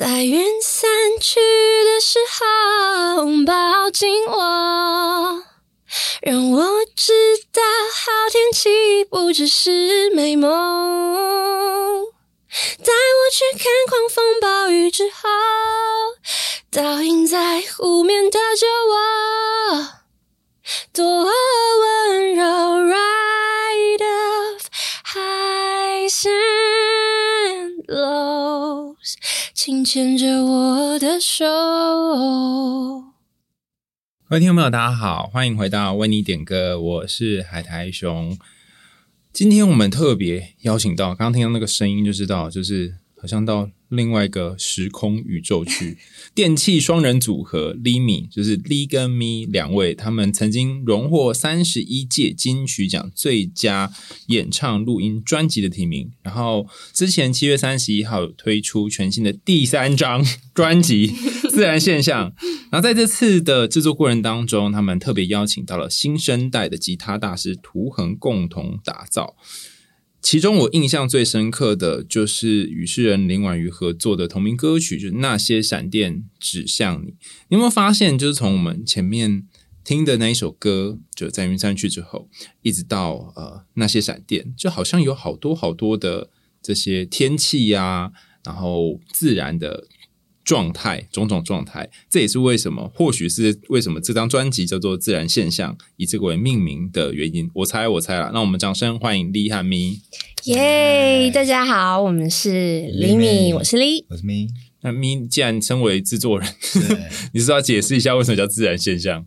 在云散去的时候，抱紧我，让我知道好天气不只是美梦。带我去看狂风暴雨之后，倒映在湖面的酒窝，多温柔请牵着我的手。各位听众朋友，大家好，欢迎回到为你点歌，我是海苔熊。今天我们特别邀请到，刚刚听到那个声音就知道，就是好像到另外一个时空宇宙去。电气双人组合 Limi，就是 Li 跟 Me 两位，他们曾经荣获三十一届金曲奖最佳演唱录音专辑的提名。然后之前七月三十一号推出全新的第三张 专辑《自然现象》。然后在这次的制作过程当中，他们特别邀请到了新生代的吉他大师图恒共同打造。其中我印象最深刻的就是与诗人林婉瑜合作的同名歌曲，就是《那些闪电指向你》。你有没有发现，就是从我们前面听的那一首歌，就在云山去之后，一直到呃那些闪电，就好像有好多好多的这些天气呀、然后自然的。状态，种种状态，这也是为什么，或许是为什么这张专辑叫做《自然现象》，以这个为命名的原因。我猜，我猜了。那我们掌声欢迎 Lee 和 Me。耶，大家好，我们是 Limi，我是 Lee，我是 Me。那 Me 既然称为制作人，你是要解释一下为什么叫自然现象？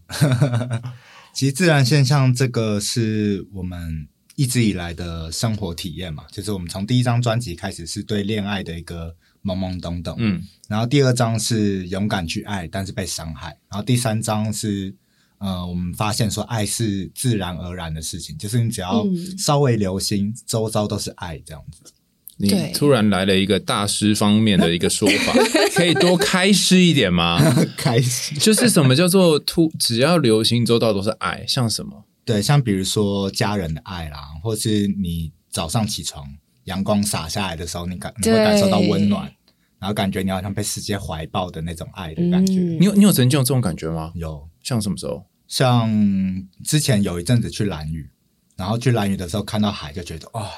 其实自然现象这个是我们一直以来的生活体验嘛，就是我们从第一张专辑开始是对恋爱的一个。懵懵懂懂，嗯，然后第二章是勇敢去爱，但是被伤害，然后第三章是，呃，我们发现说爱是自然而然的事情，就是你只要稍微留心，嗯、周遭都是爱这样子。你突然来了一个大师方面的一个说法，可以多开示一点吗？开示就是什么叫做突，只要留心，周遭都是爱，像什么？对，像比如说家人的爱啦，或是你早上起床。阳光洒下来的时候，你感你会感受到温暖，然后感觉你好像被世界怀抱的那种爱的感觉。嗯、你有你有曾经有这种感觉吗？有，像什么时候？像之前有一阵子去兰屿，然后去兰屿的时候看到海，就觉得哇、哦，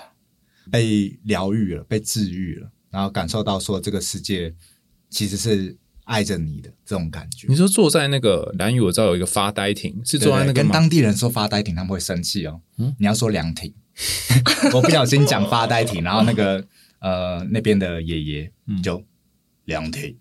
被疗愈了，被治愈了，然后感受到说这个世界其实是爱着你的这种感觉。你说坐在那个兰屿，我知道有一个发呆亭，是坐在那个跟当地人说发呆亭，他们会生气哦。嗯，你要说凉亭。我不小心讲发呆体，然后那个呃那边的爷爷就凉亭，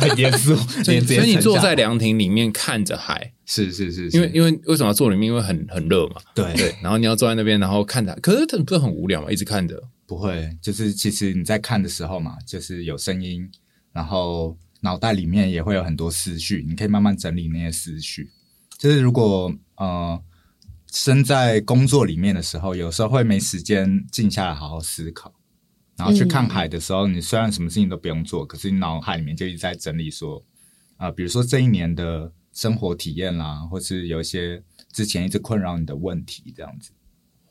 很严肃。所以所以你坐在凉亭里面看着海，是是是，是，因为因为为什么要坐里面？因为很很热嘛。对对，然后你要坐在那边，然后看着，可是不是很无聊嘛？一直看着，不会，就是其实你在看的时候嘛，就是有声音，然后脑袋里面也会有很多思绪，你可以慢慢整理那些思绪。就是如果呃。身在工作里面的时候，有时候会没时间静下来好好思考，然后去看海的时候，你虽然什么事情都不用做，可是你脑海里面就一直在整理说，啊、呃，比如说这一年的生活体验啦，或是有一些之前一直困扰你的问题，这样子。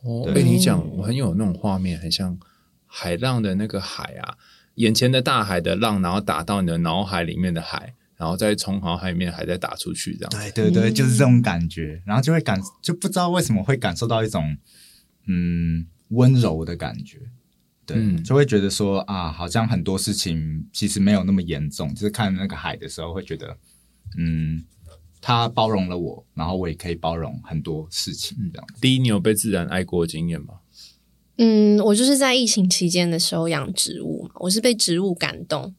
哦，被你讲，我很有那种画面，很像海浪的那个海啊，眼前的大海的浪，然后打到你的脑海里面的海。然后再从好海里面还在打出去，这样。对对对，就是这种感觉。然后就会感，就不知道为什么会感受到一种嗯温柔的感觉。对，嗯、就会觉得说啊，好像很多事情其实没有那么严重。就是看那个海的时候，会觉得嗯，他包容了我，然后我也可以包容很多事情。这样。第一，你有被自然爱过的经验吗？嗯，我就是在疫情期间的时候养植物嘛，我是被植物感动。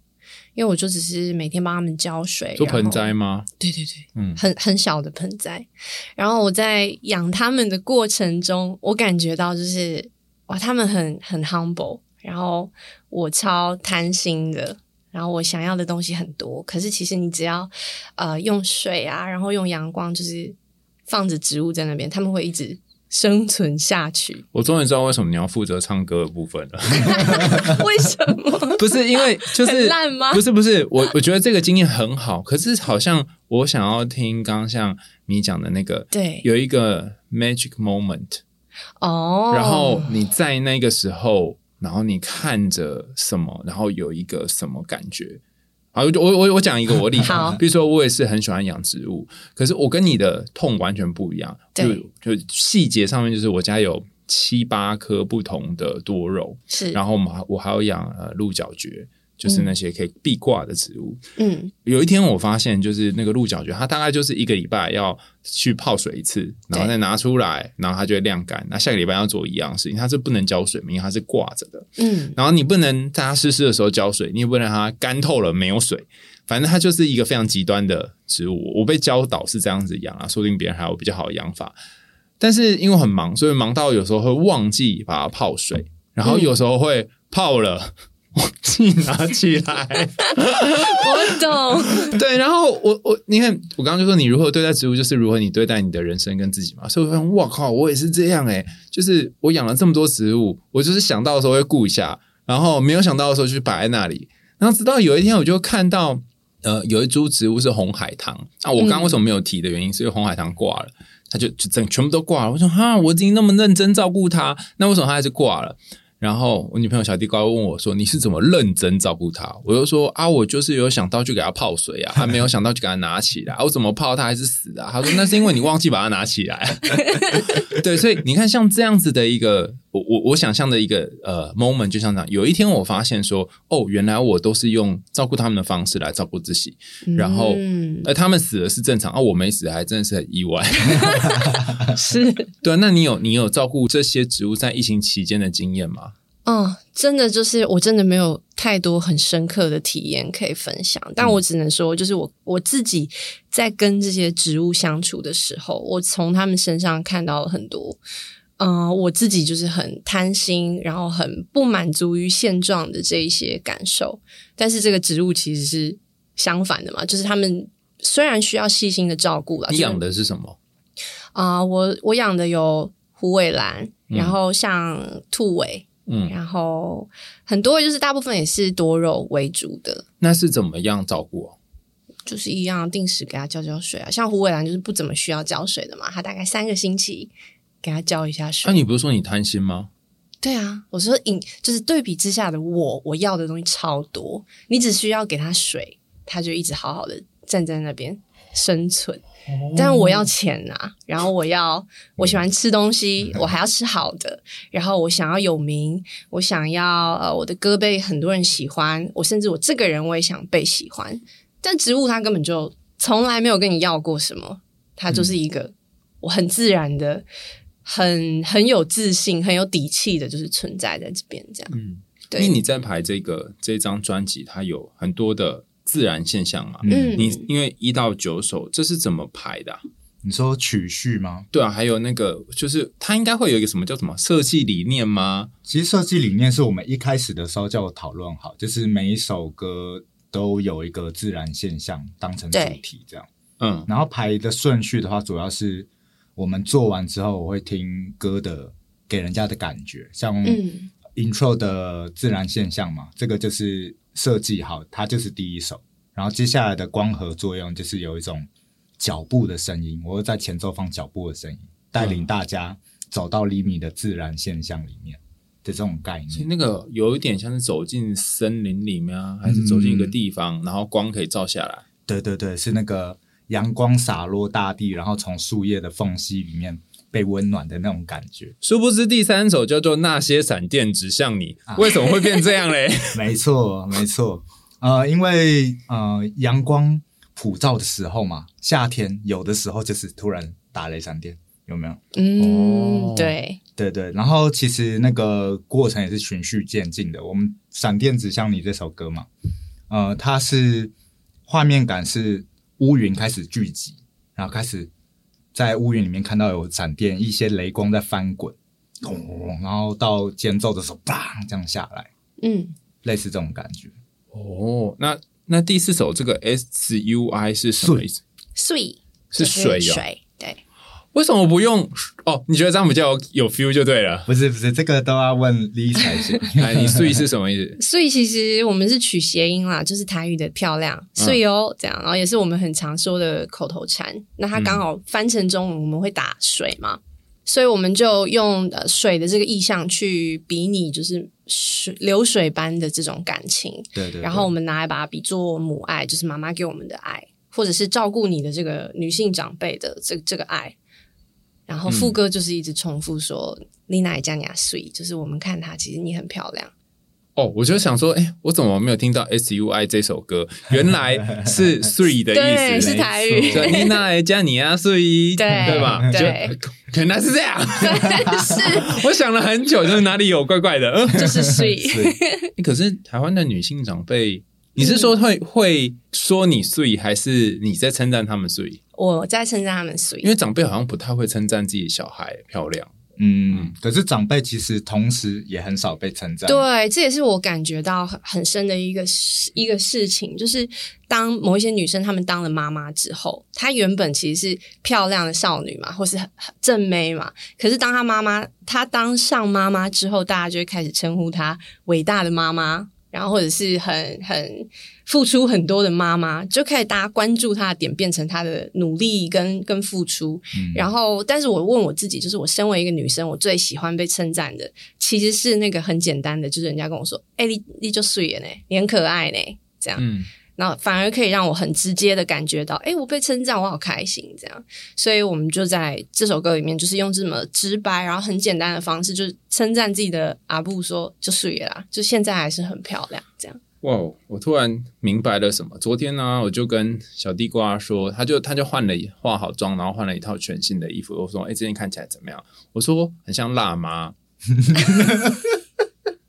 因为我就只是每天帮他们浇水，做盆栽吗？对对对，嗯，很很小的盆栽。然后我在养他们的过程中，我感觉到就是哇，他们很很 humble，然后我超贪心的，然后我想要的东西很多。可是其实你只要呃用水啊，然后用阳光，就是放着植物在那边，他们会一直。生存下去，我终于知道为什么你要负责唱歌的部分了。为什么？不是因为就是烂吗？不是不是，我 我觉得这个经验很好，可是好像我想要听刚刚像你讲的那个，对，有一个 magic moment 哦，然后你在那个时候然后你看着什么，然后有一个什么感觉？好，我我我我讲一个我例子，比如说我也是很喜欢养植物，可是我跟你的痛完全不一样，就就细节上面就是我家有七八棵不同的多肉，是，然后我们还我还要养呃鹿角蕨。就是那些可以壁挂的植物。嗯，有一天我发现，就是那个鹿角蕨，它大概就是一个礼拜要去泡水一次，然后再拿出来，然后它就会晾干。那下个礼拜要做一样事情，它是不能浇水，因为它是挂着的。嗯，然后你不能在它湿湿的时候浇水，你也不能让它干透了没有水。反正它就是一个非常极端的植物。我被教导是这样子养啊，说不定别人还有比较好的养法。但是因为很忙，所以忙到有时候会忘记把它泡水，然后有时候会泡了。忘记拿起来，我懂。对，然后我我你看，我刚刚就说你如何对待植物，就是如何你对待你的人生跟自己嘛。所以我发现，哇靠，我也是这样诶，就是我养了这么多植物，我就是想到的时候会顾一下，然后没有想到的时候就摆在那里。然后直到有一天，我就看到呃，有一株植物是红海棠啊。我刚刚为什么没有提的原因，是因为红海棠挂了，它就就整全部都挂了。我说哈，我已经那么认真照顾它，那为什么它还是挂了？然后我女朋友小地瓜问我说：“你是怎么认真照顾它？”我就说：“啊，我就是有想到就给它泡水啊，还 没有想到就给它拿起来。啊、我怎么泡它还是死的、啊？”他说：“那是因为你忘记把它拿起来。” 对，所以你看，像这样子的一个我我我想象的一个呃 moment，就像这样。有一天我发现说：“哦，原来我都是用照顾他们的方式来照顾自己。”然后，嗯、呃，他们死了是正常，啊，我没死还真的是很意外。是 对，那你有你有照顾这些植物在疫情期间的经验吗？嗯，真的就是我真的没有太多很深刻的体验可以分享，但我只能说，就是我我自己在跟这些植物相处的时候，我从他们身上看到了很多，嗯，我自己就是很贪心，然后很不满足于现状的这一些感受。但是这个植物其实是相反的嘛，就是他们虽然需要细心的照顾了，你养的是什么？啊、呃，我我养的有虎尾兰，然后像兔尾。嗯，然后很多就是大部分也是多肉为主的。那是怎么样照顾？就是一样定时给它浇浇水啊。像虎尾兰就是不怎么需要浇水的嘛，它大概三个星期给他浇一下水。那、啊、你不是说你贪心吗？对啊，我说你就是对比之下的我，我要的东西超多。你只需要给它水，它就一直好好的站在那边生存。但我要钱啊，然后我要我喜欢吃东西，我还要吃好的，然后我想要有名，我想要呃我的歌被很多人喜欢，我甚至我这个人我也想被喜欢。但植物它根本就从来没有跟你要过什么，它就是一个我很自然的、很很有自信、很有底气的，就是存在在这边这样。嗯，对。因为你在排这个这张专辑，它有很多的。自然现象嘛，嗯，你因为一到九首，这是怎么排的啊？你说曲序吗？对啊，还有那个，就是它应该会有一个什么叫什么设计理念吗？其实设计理念是我们一开始的时候就讨论好，就是每一首歌都有一个自然现象当成主题，这样。嗯，然后排的顺序的话，主要是我们做完之后，我会听歌的给人家的感觉，像 intro 的自然现象嘛，这个就是。设计好，它就是第一首。然后接下来的光合作用就是有一种脚步的声音，我会在前奏放脚步的声音，带领大家走到厘米的自然现象里面的这种概念。其实那个有一点像是走进森林里面啊，还是走进一个地方，嗯、然后光可以照下来。对对对，是那个阳光洒落大地，然后从树叶的缝隙里面。被温暖的那种感觉。殊不知第三首叫做《那些闪电指向你》，为什么会变这样嘞？没错，没错。呃，因为呃，阳光普照的时候嘛，夏天有的时候就是突然打雷闪电，有没有？嗯，哦、对，对对。然后其实那个过程也是循序渐进的。我们《闪电指向你》这首歌嘛，呃，它是画面感是乌云开始聚集，然后开始。在乌云里面看到有闪电，一些雷光在翻滚，咚，然后到间奏的时候，砰，这样下来，嗯，类似这种感觉。哦，那那第四首这个 S U I 是什么意思？Sweet 是水哦，水，对。为什么不用？哦，你觉得这样比较有 feel 就对了。不是不是，这个都要问 Lee 才行。哎，你 Sweet 是什么意思？Sweet 其实我们是取谐音啦，就是台语的漂亮，所以哦这样，然后也是我们很常说的口头禅。那它刚好翻成中文，我们会打水嘛，所以我们就用呃水的这个意象去比拟，就是水流水般的这种感情。对，对对。然后我们拿来把它比作母爱，就是妈妈给我们的爱，或者是照顾你的这个女性长辈的这这个爱。然后副歌就是一直重复说：“丽娜也叫你啊，sweet，就是我们看她，其实你很漂亮。”哦，我就想说，哎，我怎么没有听到 S U I 这首歌？原来是 three 的意思，对，是台语。说妮娜加你啊，three，对对吧？对，原来是这样。是，我想了很久，就是哪里有怪怪的，就是 three。可是台湾的女性长辈，你是说会会说你 three，还是你在称赞他们 three？我在称赞他们 three，因为长辈好像不太会称赞自己小孩漂亮。嗯，可是长辈其实同时也很少被称赞。对，这也是我感觉到很很深的一个一个事情，就是当某一些女生她们当了妈妈之后，她原本其实是漂亮的少女嘛，或是很正妹嘛，可是当她妈妈，她当上妈妈之后，大家就会开始称呼她伟大的妈妈。然后或者是很很付出很多的妈妈，就开始大家关注她的点变成她的努力跟跟付出。嗯、然后，但是我问我自己，就是我身为一个女生，我最喜欢被称赞的，其实是那个很简单的，就是人家跟我说：“哎，你你就素颜呢，你很可爱呢。”这样。嗯然后反而可以让我很直接的感觉到，哎，我被称赞，我好开心，这样。所以我们就在这首歌里面，就是用这么直白，然后很简单的方式，就是称赞自己的阿布说，就水啦，就现在还是很漂亮，这样。哇，我突然明白了什么。昨天呢，我就跟小地瓜说，他就他就换了化好妆，然后换了一套全新的衣服。我说，哎，这件看起来怎么样？我说很像辣妈。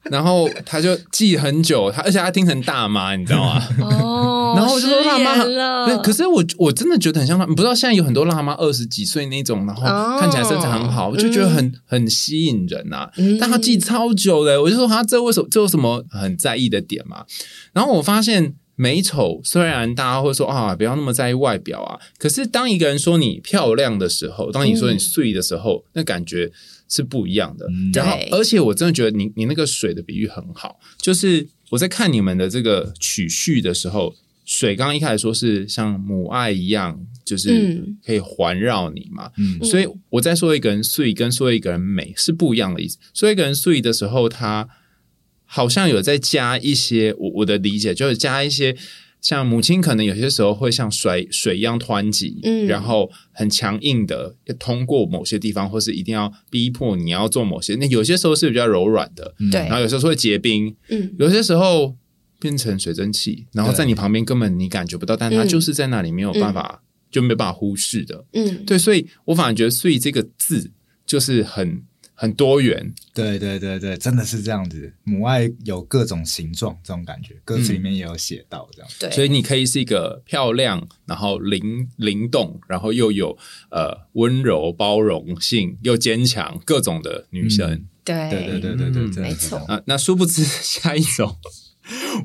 然后他就记很久，他而且他听成大妈，你知道吗？哦，然后我就说辣妈，可是我我真的觉得很像辣妈，你不知道现在有很多辣妈二十几岁那种，然后看起来身材很好，我就觉得很很吸引人呐、啊。但他记超久的，我就说他这为什么这有什么很在意的点嘛？然后我发现美丑虽然大家会说啊，不要那么在意外表啊，可是当一个人说你漂亮的时候，当你说你碎的时候，那感觉。是不一样的，然后而且我真的觉得你你那个水的比喻很好，就是我在看你们的这个曲序的时候，水刚刚一开始说是像母爱一样，就是可以环绕你嘛，嗯，所以我在说一个人碎跟说一个人美是不一样的意思，说一个人碎的时候，他好像有在加一些我我的理解就是加一些。像母亲可能有些时候会像水水一样湍急，嗯，然后很强硬的要通过某些地方，或是一定要逼迫你要做某些。那有些时候是比较柔软的，对，然后有时候会结冰，嗯，有些时候变成水蒸气，然后在你旁边根本你感觉不到，但它就是在那里没有办法，就没办法忽视的，嗯，对，所以我反而觉得“碎”这个字就是很。很多元，对对对对，真的是这样子。母爱有各种形状，这种感觉，歌词里面也有写到这样。对、嗯，所以你可以是一个漂亮，然后灵灵动，然后又有呃温柔、包容性，又坚强，各种的女生。嗯、对对对对对对，嗯、没错。啊，那殊不知下一首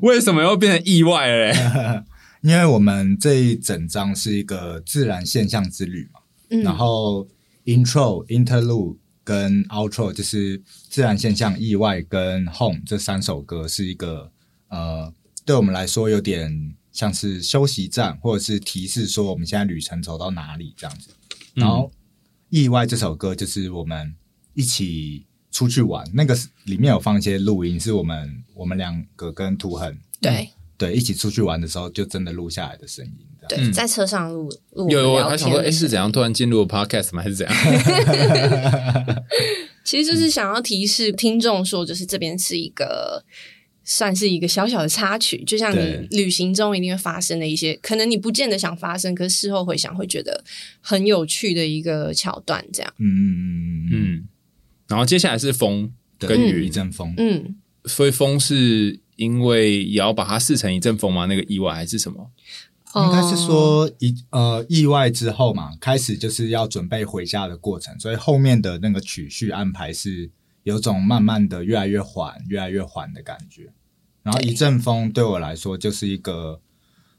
为什么又变成意外了嘞？因为我们这一整张是一个自然现象之旅嘛，嗯、然后 intro interlude。跟 outro 就是自然现象、意外跟 home 这三首歌是一个呃，对我们来说有点像是休息站，或者是提示说我们现在旅程走到哪里这样子。然后意外这首歌就是我们一起出去玩，那个里面有放一些录音，是我们我们两个跟图恒对。对，一起出去玩的时候，就真的录下来的声音。对，在车上录录。有，我还想说，哎，是怎样突然进入 podcast 吗？还是怎样？其实就是想要提示听众说，就是这边是一个算是一个小小的插曲，就像你旅行中一定会发生的一些，可能你不见得想发生，可是事后回想会觉得很有趣的一个桥段，这样。嗯嗯嗯嗯。然后接下来是风跟雨，一阵风。嗯，所以风是。因为也要把它视成一阵风吗？那个意外还是什么？应该是说一呃意外之后嘛，开始就是要准备回家的过程，所以后面的那个曲序安排是有种慢慢的越来越缓、越来越缓的感觉。然后一阵风对我来说就是一个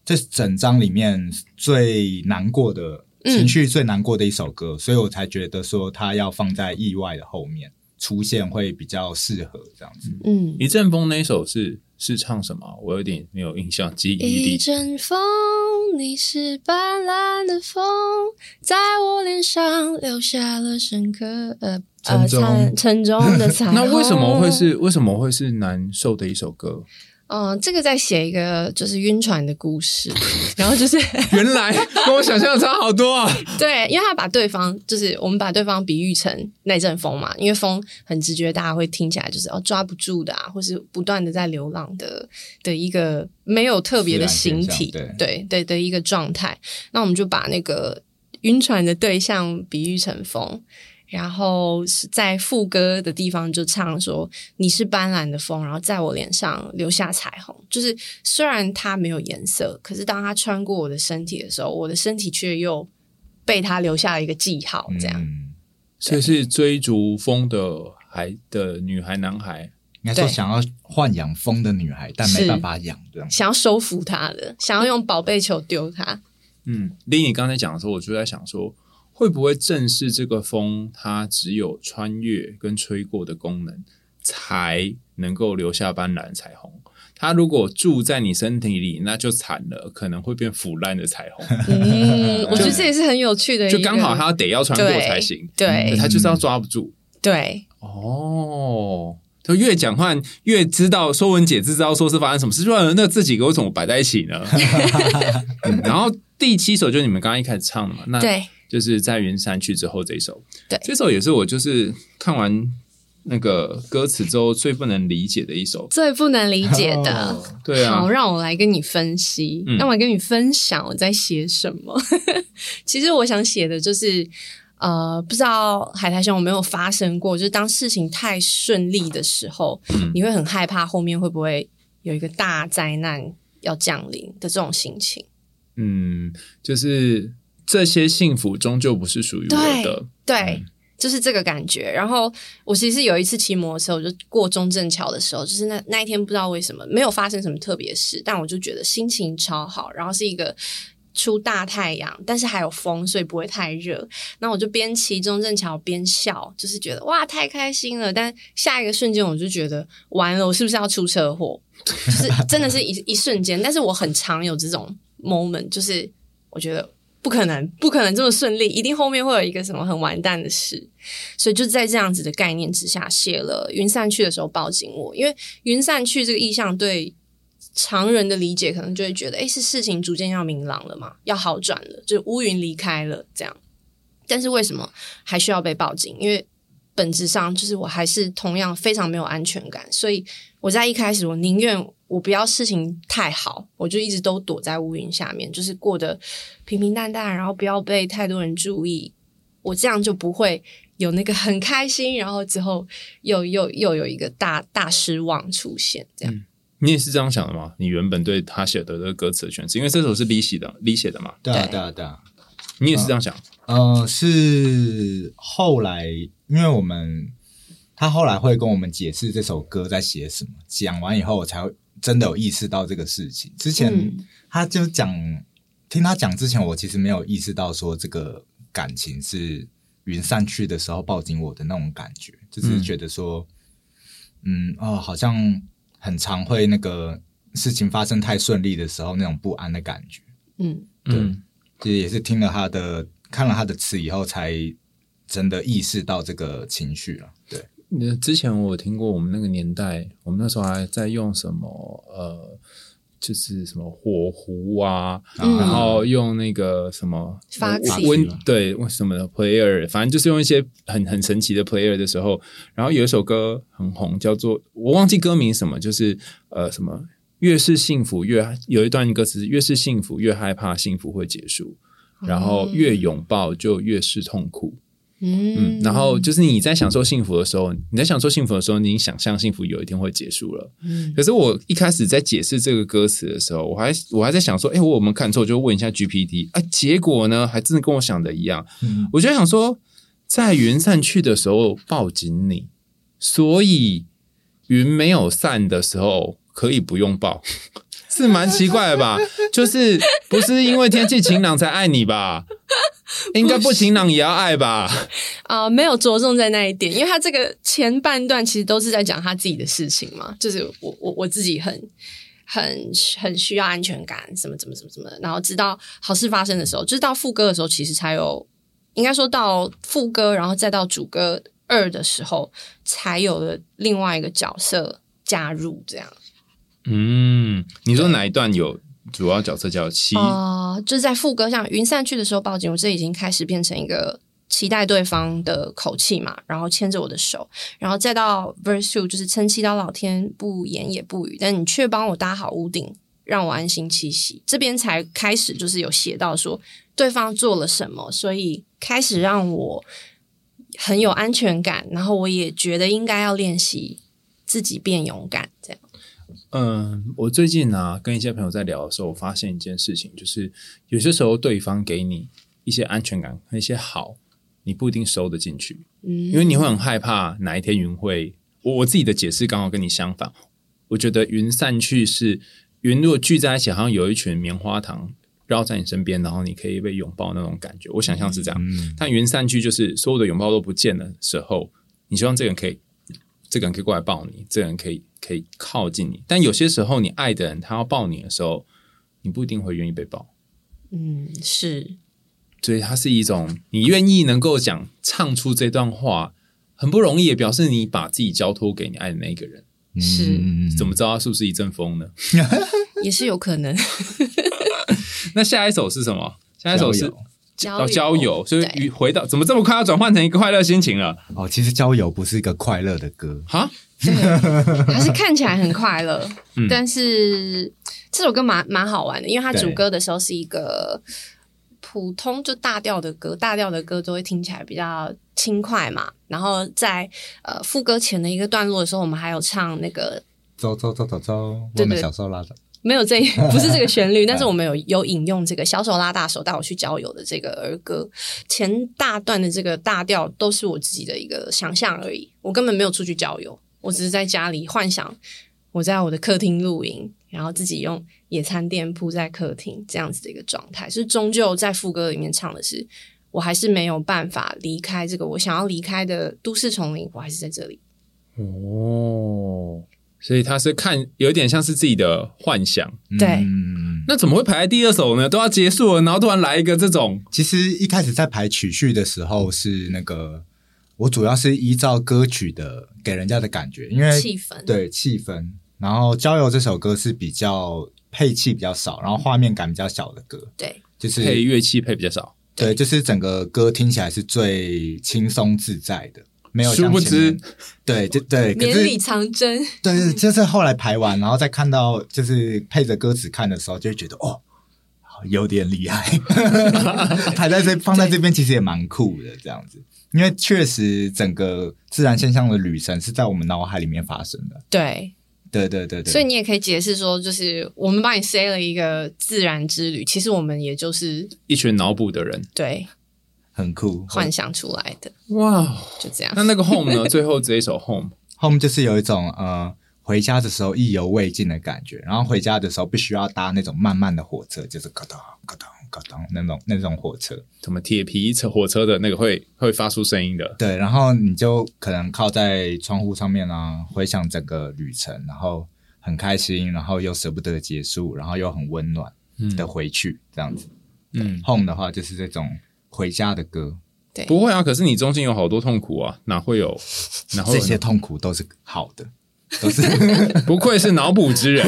这整张里面最难过的情绪最难过的一首歌，嗯、所以我才觉得说它要放在意外的后面。出现会比较适合这样子。嗯，一阵风那首是是唱什么？我有点没有印象，记忆力。一阵风，你是斑斓的风，在我脸上留下了深刻呃沉沉重的 彩虹。那为什么会是 为什么会是难受的一首歌？嗯，这个在写一个就是晕船的故事，然后就是 原来跟我想象的差好多啊！对，因为他把对方就是我们把对方比喻成那阵风嘛，因为风很直觉，大家会听起来就是哦抓不住的啊，或是不断的在流浪的的一个没有特别的形体，对对对的一个状态。那我们就把那个晕船的对象比喻成风。然后是在副歌的地方就唱说，你是斑斓的风，然后在我脸上留下彩虹。就是虽然它没有颜色，可是当它穿过我的身体的时候，我的身体却又被它留下了一个记号。这样，嗯、所以是追逐风的孩的女孩、男孩，应该说想要豢养风的女孩，但没办法养，这样想要收服她的，想要用宝贝球丢她。嗯，丽你刚才讲的时候，我就在想说。会不会正是这个风，它只有穿越跟吹过的功能，才能够留下斑斓彩虹？它如果住在你身体里，那就惨了，可能会变腐烂的彩虹。嗯，我觉得这也是很有趣的，就刚好它得要穿过才行。对，它就是要抓不住。对，哦，就越讲话越知道，说文解字知道说是发生什么事，就那这几个为什么摆在一起呢？嗯、然后第七首就是你们刚刚一开始唱的嘛，那对。就是在云山去之后这一首，对，这首也是我就是看完那个歌词之后最不能理解的一首，最不能理解的，哦、对啊。好，让我来跟你分析，让、嗯、我跟你分享我在写什么。其实我想写的就是，呃，不知道海苔兄有没有发生过，就是当事情太顺利的时候，嗯、你会很害怕后面会不会有一个大灾难要降临的这种心情。嗯，就是。这些幸福终究不是属于我的，对，对嗯、就是这个感觉。然后我其实有一次骑摩托车，我就过中正桥的时候，就是那那一天不知道为什么没有发生什么特别事，但我就觉得心情超好。然后是一个出大太阳，但是还有风，所以不会太热。那我就边骑中正桥边笑，就是觉得哇太开心了。但下一个瞬间我就觉得完了，我是不是要出车祸？就是真的是一一瞬间。但是我很常有这种 moment，就是我觉得。不可能，不可能这么顺利，一定后面会有一个什么很完蛋的事，所以就在这样子的概念之下写了《云散去》的时候抱紧我，因为“云散去”这个意象对常人的理解可能就会觉得，诶，是事情逐渐要明朗了嘛，要好转了，就乌云离开了这样。但是为什么还需要被抱紧？因为本质上就是我还是同样非常没有安全感，所以我在一开始我宁愿。我不要事情太好，我就一直都躲在乌云下面，就是过得平平淡淡，然后不要被太多人注意。我这样就不会有那个 很开心，然后之后又又又有一个大大失望出现。这样，嗯，你也是这样想的吗？你原本对他写的这个歌词的诠释，因为这首是李写的，李写的嘛？对啊，对啊，对啊。你也是这样想？嗯，呃，是后来，因为我们他后来会跟我们解释这首歌在写什么，讲完以后我才会。真的有意识到这个事情。之前他就讲，嗯、听他讲之前，我其实没有意识到说这个感情是云散去的时候抱紧我的那种感觉，就是觉得说，嗯，嗯哦，好像很常会那个事情发生太顺利的时候那种不安的感觉。嗯，对，其实也是听了他的看了他的词以后，才真的意识到这个情绪了。对。那之前我有听过，我们那个年代，我们那时候还在用什么呃，就是什么火狐啊，嗯、然后用那个什么发温对什么的 player，反正就是用一些很很神奇的 player 的时候，然后有一首歌很红，叫做我忘记歌名什么，就是呃什么越是幸福越有一段歌词，越是幸福越害怕幸福会结束，然后越拥抱就越是痛苦。嗯，然后就是你在享受幸福的时候，你在享受幸福的时候，你想象幸福有一天会结束了。嗯，可是我一开始在解释这个歌词的时候，我还我还在想说，哎，我有没有看错？就问一下 GPT，啊，结果呢，还真的跟我想的一样。嗯，我就想说，在云散去的时候抱紧你，所以云没有散的时候可以不用抱。是蛮奇怪的吧？就是不是因为天气晴朗才爱你吧？应该不晴朗也要爱吧？啊、呃，没有着重在那一点，因为他这个前半段其实都是在讲他自己的事情嘛，就是我我我自己很很很需要安全感，什么怎么怎么怎么，然后直到好事发生的时候，就是到副歌的时候，其实才有应该说到副歌，然后再到主歌二的时候，才有了另外一个角色加入，这样。嗯，你说哪一段有主要角色叫七？啊、呃，就是在副歌像云散去的时候报警，我这已经开始变成一个期待对方的口气嘛，然后牵着我的手，然后再到 verse two，就是撑起到老天不言也不语，但你却帮我搭好屋顶，让我安心栖息。这边才开始就是有写到说对方做了什么，所以开始让我很有安全感，然后我也觉得应该要练习自己变勇敢，这样。嗯，我最近呢、啊、跟一些朋友在聊的时候，我发现一件事情，就是有些时候对方给你一些安全感和一些好，你不一定收得进去，嗯，因为你会很害怕哪一天云会。我我自己的解释刚好跟你相反，我觉得云散去是云如果聚在一起，好像有一群棉花糖绕在你身边，然后你可以被拥抱那种感觉。我想象是这样，嗯、但云散去就是所有的拥抱都不见的时候，你希望这个人可以，这个人可以过来抱你，这个人可以。可以靠近你，但有些时候，你爱的人他要抱你的时候，你不一定会愿意被抱。嗯，是，所以它是一种你愿意能够讲唱出这段话，很不容易，也表示你把自己交托给你爱的那个人。是，怎么知道他是不是一阵风呢？也是有可能。那下一首是什么？下一首是。交友，交友，所以回到怎么这么快要转换成一个快乐心情了？哦，其实交友不是一个快乐的歌哈，对，还是看起来很快乐，嗯，但是这首歌蛮蛮好玩的，因为它主歌的时候是一个普通就大调的歌，大调的歌都会听起来比较轻快嘛。然后在呃副歌前的一个段落的时候，我们还有唱那个走走走走走，我们小时候拉的。没有这，不是这个旋律，但是我们有有引用这个小手拉大手带我去郊游的这个儿歌，前大段的这个大调都是我自己的一个想象而已，我根本没有出去郊游，我只是在家里幻想我在我的客厅露营，然后自己用野餐垫铺在客厅这样子的一个状态，是终究在副歌里面唱的是，我还是没有办法离开这个我想要离开的都市丛林，我还是在这里。哦。所以他是看有点像是自己的幻想，对。嗯，那怎么会排在第二首呢？都要结束了，然后突然来一个这种。其实一开始在排曲序的时候是那个，我主要是依照歌曲的给人家的感觉，因为气氛，对气氛。然后《郊游》这首歌是比较配器比较少，然后画面感比较小的歌，对，就是配乐器配比较少，对，就是整个歌听起来是最轻松自在的。没有，殊不知，对，就对，绵里藏针，对，就是后来排完，然后再看到，就是配着歌词看的时候，就会觉得哦，有点厉害，排在这放在这边，其实也蛮酷的，这样子，因为确实整个自然现象的旅程是在我们脑海里面发生的，对，对，对，对，对，所以你也可以解释说，就是我们帮你塞了一个自然之旅，其实我们也就是一群脑补的人，对。很酷，幻想出来的哇，就这样。那那个 home 呢？最后这一首 home，home 就是有一种呃，回家的时候意犹未尽的感觉。然后回家的时候必须要搭那种慢慢的火车，就是咯噔咯噔咯噔那种那种火车，什么铁皮车火车的那个会会发出声音的。对，然后你就可能靠在窗户上面啊，回想整个旅程，然后很开心，然后又舍不得结束，然后又很温暖的回去，嗯、这样子。嗯，home 的话就是这种。回家的歌，对，不会啊。可是你中间有好多痛苦啊，哪会有？哪会有这些痛苦都是好的，都是 不愧是脑补之人。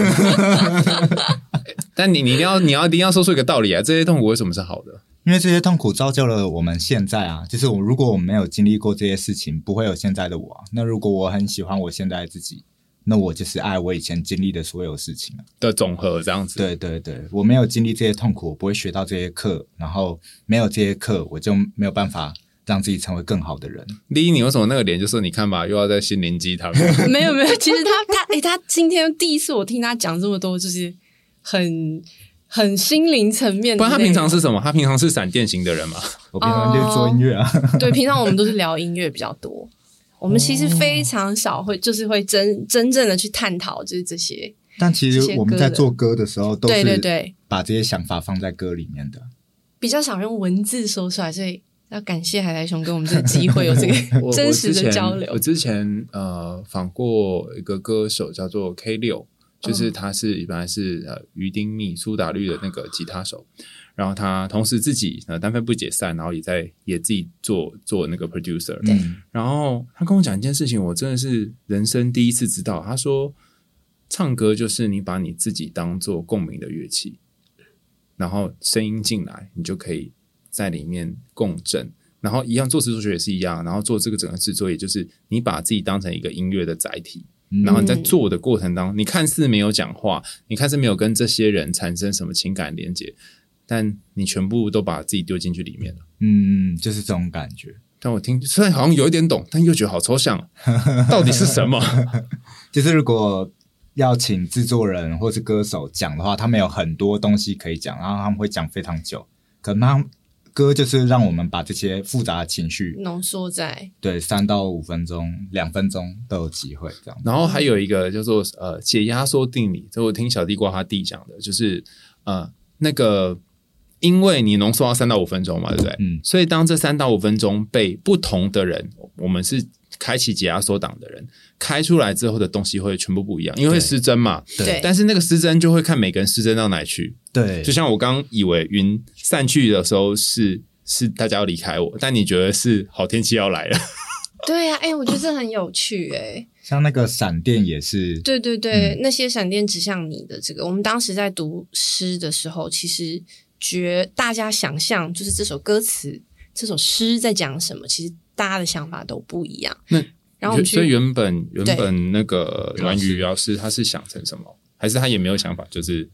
但你你一定要你要一定要说出一个道理啊！这些痛苦为什么是好的？因为这些痛苦造就了我们现在啊。就是我如果我没有经历过这些事情，不会有现在的我啊。那如果我很喜欢我现在的自己。那我就是爱我以前经历的所有事情的总和，这样子。对对对，我没有经历这些痛苦，我不会学到这些课，然后没有这些课，我就没有办法让自己成为更好的人。第一，你为什么那个脸就是你看吧，又要在心灵鸡汤？没有没有，其实他他诶、欸，他今天第一次我听他讲这么多，就是很很心灵层面的。不然他平常是什么？他平常是闪电型的人吗？我平常就是做音乐啊。Oh, 对，平常我们都是聊音乐比较多。我们其实非常少会，就是会真真正的去探讨，就是这些但其实我们在做歌的时候，都对对对，把这些想法放在歌里面的，比较少用文字说出来，所以要感谢海苔熊给我们这个机会，有这个 真实的交流。我之前，我之前呃访过一个歌手叫做 K 六，就是他是本来是呃于丁密苏打绿的那个吉他手。然后他同时自己呃单飞不解散，然后也在也自己做做那个 producer。对。然后他跟我讲一件事情，我真的是人生第一次知道。他说，唱歌就是你把你自己当做共鸣的乐器，然后声音进来，你就可以在里面共振。然后一样做词作曲也是一样，然后做这个整个制作，也就是你把自己当成一个音乐的载体。然后你在做的过程当中，你看似没有讲话，你看似没有跟这些人产生什么情感连接。但你全部都把自己丢进去里面了，嗯，就是这种感觉。但我听虽然好像有一点懂，但又觉得好抽象，到底是什么？就是如果要请制作人或是歌手讲的话，他们有很多东西可以讲，然后他们会讲非常久。可能歌就是让我们把这些复杂的情绪浓缩在对三到五分钟、两分钟都有机会这样。然后还有一个叫做呃解压缩定理，这我听小地瓜他弟讲的，就是呃那个。因为你浓缩到三到五分钟嘛，对不对？嗯。所以当这三到五分钟被不同的人，我们是开启解压缩档的人开出来之后的东西会全部不一样，因为会失真嘛。对。但是那个失真就会看每个人失真到哪去。对。就像我刚以为云散去的时候是是大家要离开我，但你觉得是好天气要来了。对呀、啊，哎、欸，我觉得这很有趣、欸，哎。像那个闪电也是。对对对，嗯、那些闪电指向你的这个，我们当时在读诗的时候，其实。觉大家想象就是这首歌词、这首诗在讲什么，其实大家的想法都不一样。那然后所以原本原本那个阮宇老师他是想成什么，还是他也没有想法？就是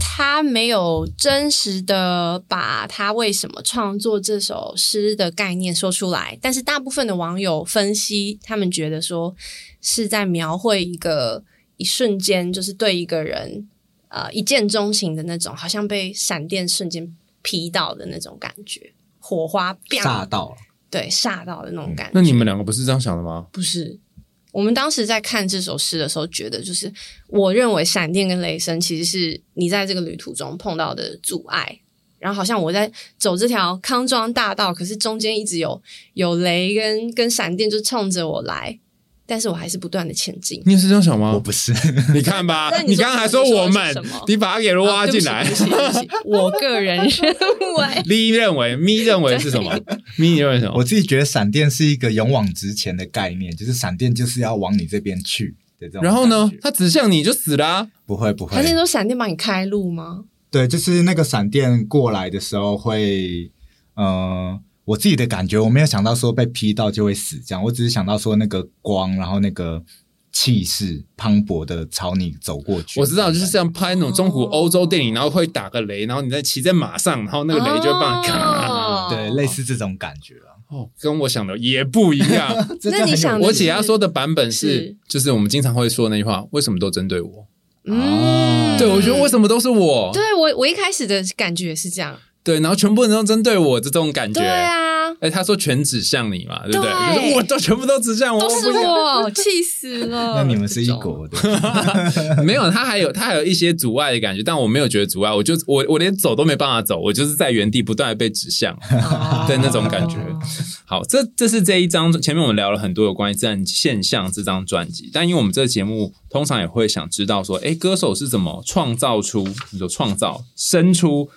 他没有真实的把他为什么创作这首诗的概念说出来。但是大部分的网友分析，他们觉得说是在描绘一个一瞬间，就是对一个人。呃，一见钟情的那种，好像被闪电瞬间劈到的那种感觉，火花吓到了，对，吓到的那种感觉。那你们两个不是这样想的吗？不是，我们当时在看这首诗的时候，觉得就是，我认为闪电跟雷声其实是你在这个旅途中碰到的阻碍，然后好像我在走这条康庄大道，可是中间一直有有雷跟跟闪电就冲着我来。但是我还是不断的前进。你也是这样想吗？我不是，你看吧，你刚刚还说我们，你把它给挖进来。我个人认为，你认为，咪认为是什么？咪认为什么？我自己觉得闪电是一个勇往直前的概念，就是闪电就是要往你这边去的这种。然后呢，它指向你就死了啊？不会不会。他是说闪电帮你开路吗？对，就是那个闪电过来的时候会，呃。我自己的感觉，我没有想到说被劈到就会死这样，我只是想到说那个光，然后那个气势磅礴的朝你走过去。我知道，就是像拍那种中古欧洲电影，然后会打个雷，然后你再骑在马上，然后那个雷就会把你咔，哦，对，类似这种感觉啊。哦，跟我想的也不一样。那你想，我姐她说的版本是，就是我们经常会说那句话：为什么都针对我？嗯，对，我觉得为什么都是我？对我，我一开始的感觉是这样。对，然后全部人都针对我，这种感觉。对啊。哎，他说全指向你嘛，对不对？对，我都全部都指向我，都是我，气死了。那你们是一国的，没有，他还有他还有一些阻碍的感觉，但我没有觉得阻碍，我就我我连走都没办法走，我就是在原地不断的被指向的那种感觉。好，这这是这一张前面我们聊了很多有关于自然现象这张专辑，但因为我们这个节目通常也会想知道说，哎，歌手是怎么创造出，你说创造生出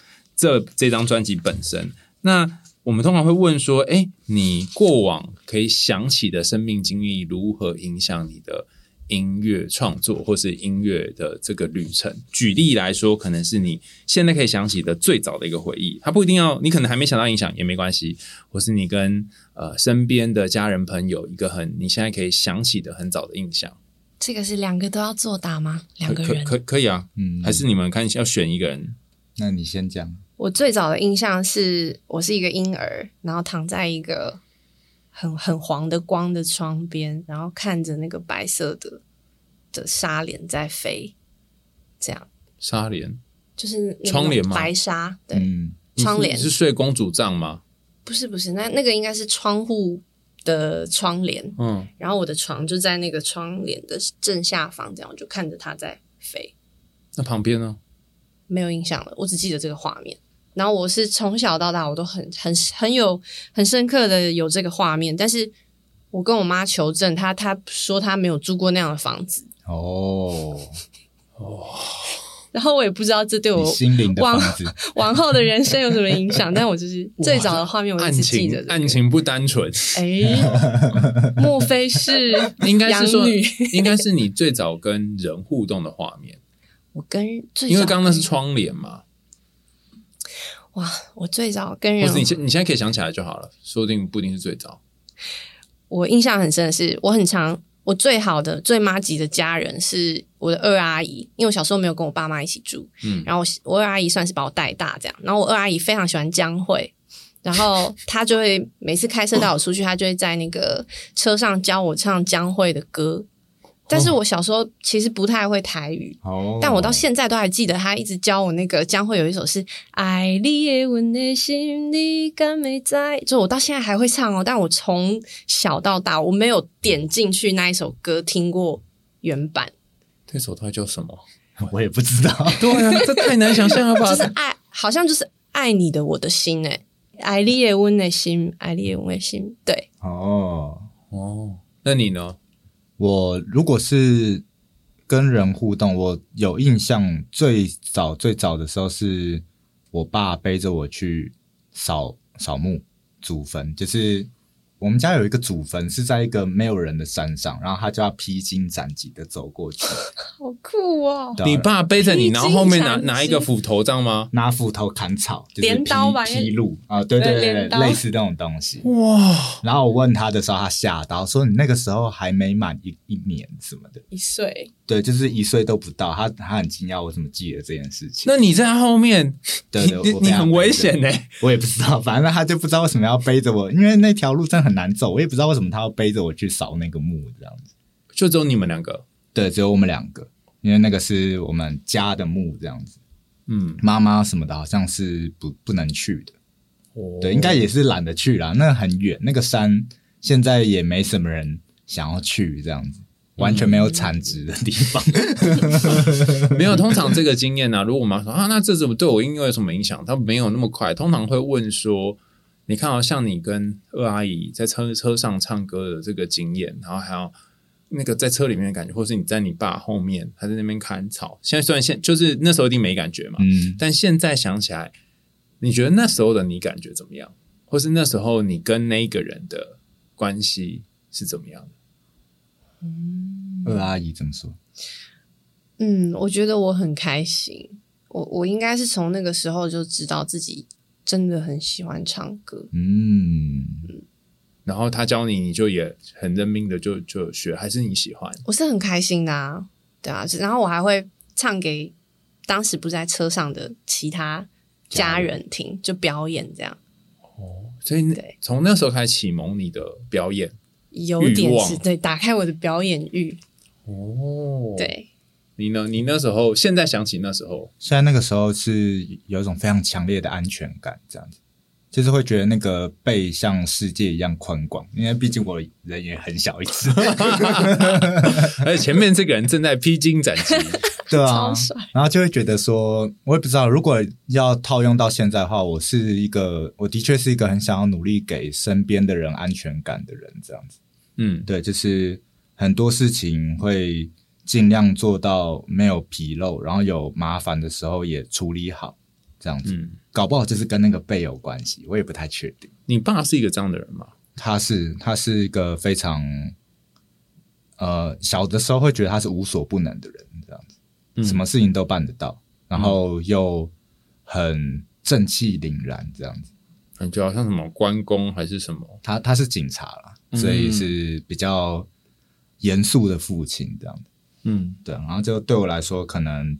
这这张专辑本身，那。我们通常会问说：“哎，你过往可以想起的生命经历如何影响你的音乐创作，或是音乐的这个旅程？”举例来说，可能是你现在可以想起的最早的一个回忆，它不一定要，你可能还没想到影响也没关系，或是你跟呃身边的家人朋友一个很你现在可以想起的很早的印象。这个是两个都要作答吗？两个人可可可以啊，嗯，还是你们看要选一个人？那你先讲。我最早的印象是我是一个婴儿，然后躺在一个很很黄的光的窗边，然后看着那个白色的的纱帘在飞，这样。纱帘就是窗帘吗？白纱，对，嗯、窗帘。你是睡公主帐吗？不是不是，那那个应该是窗户的窗帘。嗯，然后我的床就在那个窗帘的正下方，这样我就看着它在飞。那旁边呢？没有印象了，我只记得这个画面。然后我是从小到大，我都很很很有很深刻的有这个画面，但是我跟我妈求证，她她说她没有住过那样的房子。哦哦。然后我也不知道这对我心灵的房子 往后的人生有什么影响，但我就是最早的画面，我一直记得、这个。案情不单纯，哎，莫非是 应该是说，应该是你最早跟人互动的画面。我跟最因为刚刚那是窗帘嘛。哇，我最早跟人，或是你现你现在可以想起来就好了，说不定不一定是最早。我印象很深的是，我很常。我最好的、最妈级的家人是我的二阿姨，因为我小时候没有跟我爸妈一起住，嗯，然后我，我二阿姨算是把我带大这样，然后我二阿姨非常喜欢江蕙，然后她就会每次开车带我出去，她就会在那个车上教我唱江蕙的歌。但是我小时候其实不太会台语，哦，但我到现在都还记得他一直教我那个将会有一首是爱你的温的心你敢没在，就我到现在还会唱哦。但我从小到大我没有点进去那一首歌听过原版。这首它叫什么？我也不知道。对啊，这太难想象了吧？就是爱，好像就是爱你的我的心诶，爱你的温的心，爱你的温的心。对，哦哦，那你呢？我如果是跟人互动，我有印象最早最早的时候，是我爸背着我去扫扫墓、祖坟，就是。我们家有一个祖坟是在一个没有人的山上，然后他就要披荆斩棘的走过去，好酷哦！你爸背着你，然后后面拿拿一个斧头，这样吗？拿斧头砍草，就是镰刀吧？劈路啊，对对对，类似这种东西。哇！然后我问他的时候，他吓到说：“你那个时候还没满一一年什么的，一岁。”对，就是一岁都不到，他他很惊讶我怎么记得这件事情。那你在后面，对对，你你很危险呢。我也不知道，反正他就不知道为什么要背着我，因为那条路真的很难走，我也不知道为什么他要背着我去扫那个墓这样子。就只有你们两个？对，只有我们两个，因为那个是我们家的墓这样子。嗯，妈妈什么的好像是不不能去的。哦，对，应该也是懒得去啦，那很远，那个山现在也没什么人想要去这样子。完全没有产值的地方，没有。通常这个经验呢、啊，如果我妈说啊，那这怎么对我应该有什么影响？他没有那么快。通常会问说，你看到像你跟二阿姨在车车上唱歌的这个经验，然后还有那个在车里面的感觉，或是你在你爸后面，他在那边砍草。现在虽然现就是那时候一定没感觉嘛，嗯，但现在想起来，你觉得那时候的你感觉怎么样？或是那时候你跟那个人的关系是怎么样的？嗯，二阿姨怎么说？嗯，我觉得我很开心。我我应该是从那个时候就知道自己真的很喜欢唱歌。嗯，然后他教你，你就也很认命的就就学，还是你喜欢？我是很开心的啊，对啊。然后我还会唱给当时不在车上的其他家人听，就表演这样。哦，所以对，从那时候开始启蒙你的表演。有点是对，打开我的表演欲哦。对，你呢？你那时候现在想起那时候，现在那个时候是有一种非常强烈的安全感，这样子，就是会觉得那个背像世界一样宽广，因为毕竟我人也很小一只 而且前面这个人正在披荆斩棘，对啊，然后就会觉得说，我也不知道，如果要套用到现在的话，我是一个，我的确是一个很想要努力给身边的人安全感的人，这样子。嗯，对，就是很多事情会尽量做到没有纰漏，然后有麻烦的时候也处理好，这样子。嗯，搞不好就是跟那个背有关系，我也不太确定。你爸是一个这样的人吗？他是，他是一个非常，呃，小的时候会觉得他是无所不能的人，这样子，嗯，什么事情都办得到，然后又很正气凛然，这样子。感觉好像什么关公还是什么？他他是警察啦。所以是比较严肃的父亲这样的，嗯，对。然后就对我来说，可能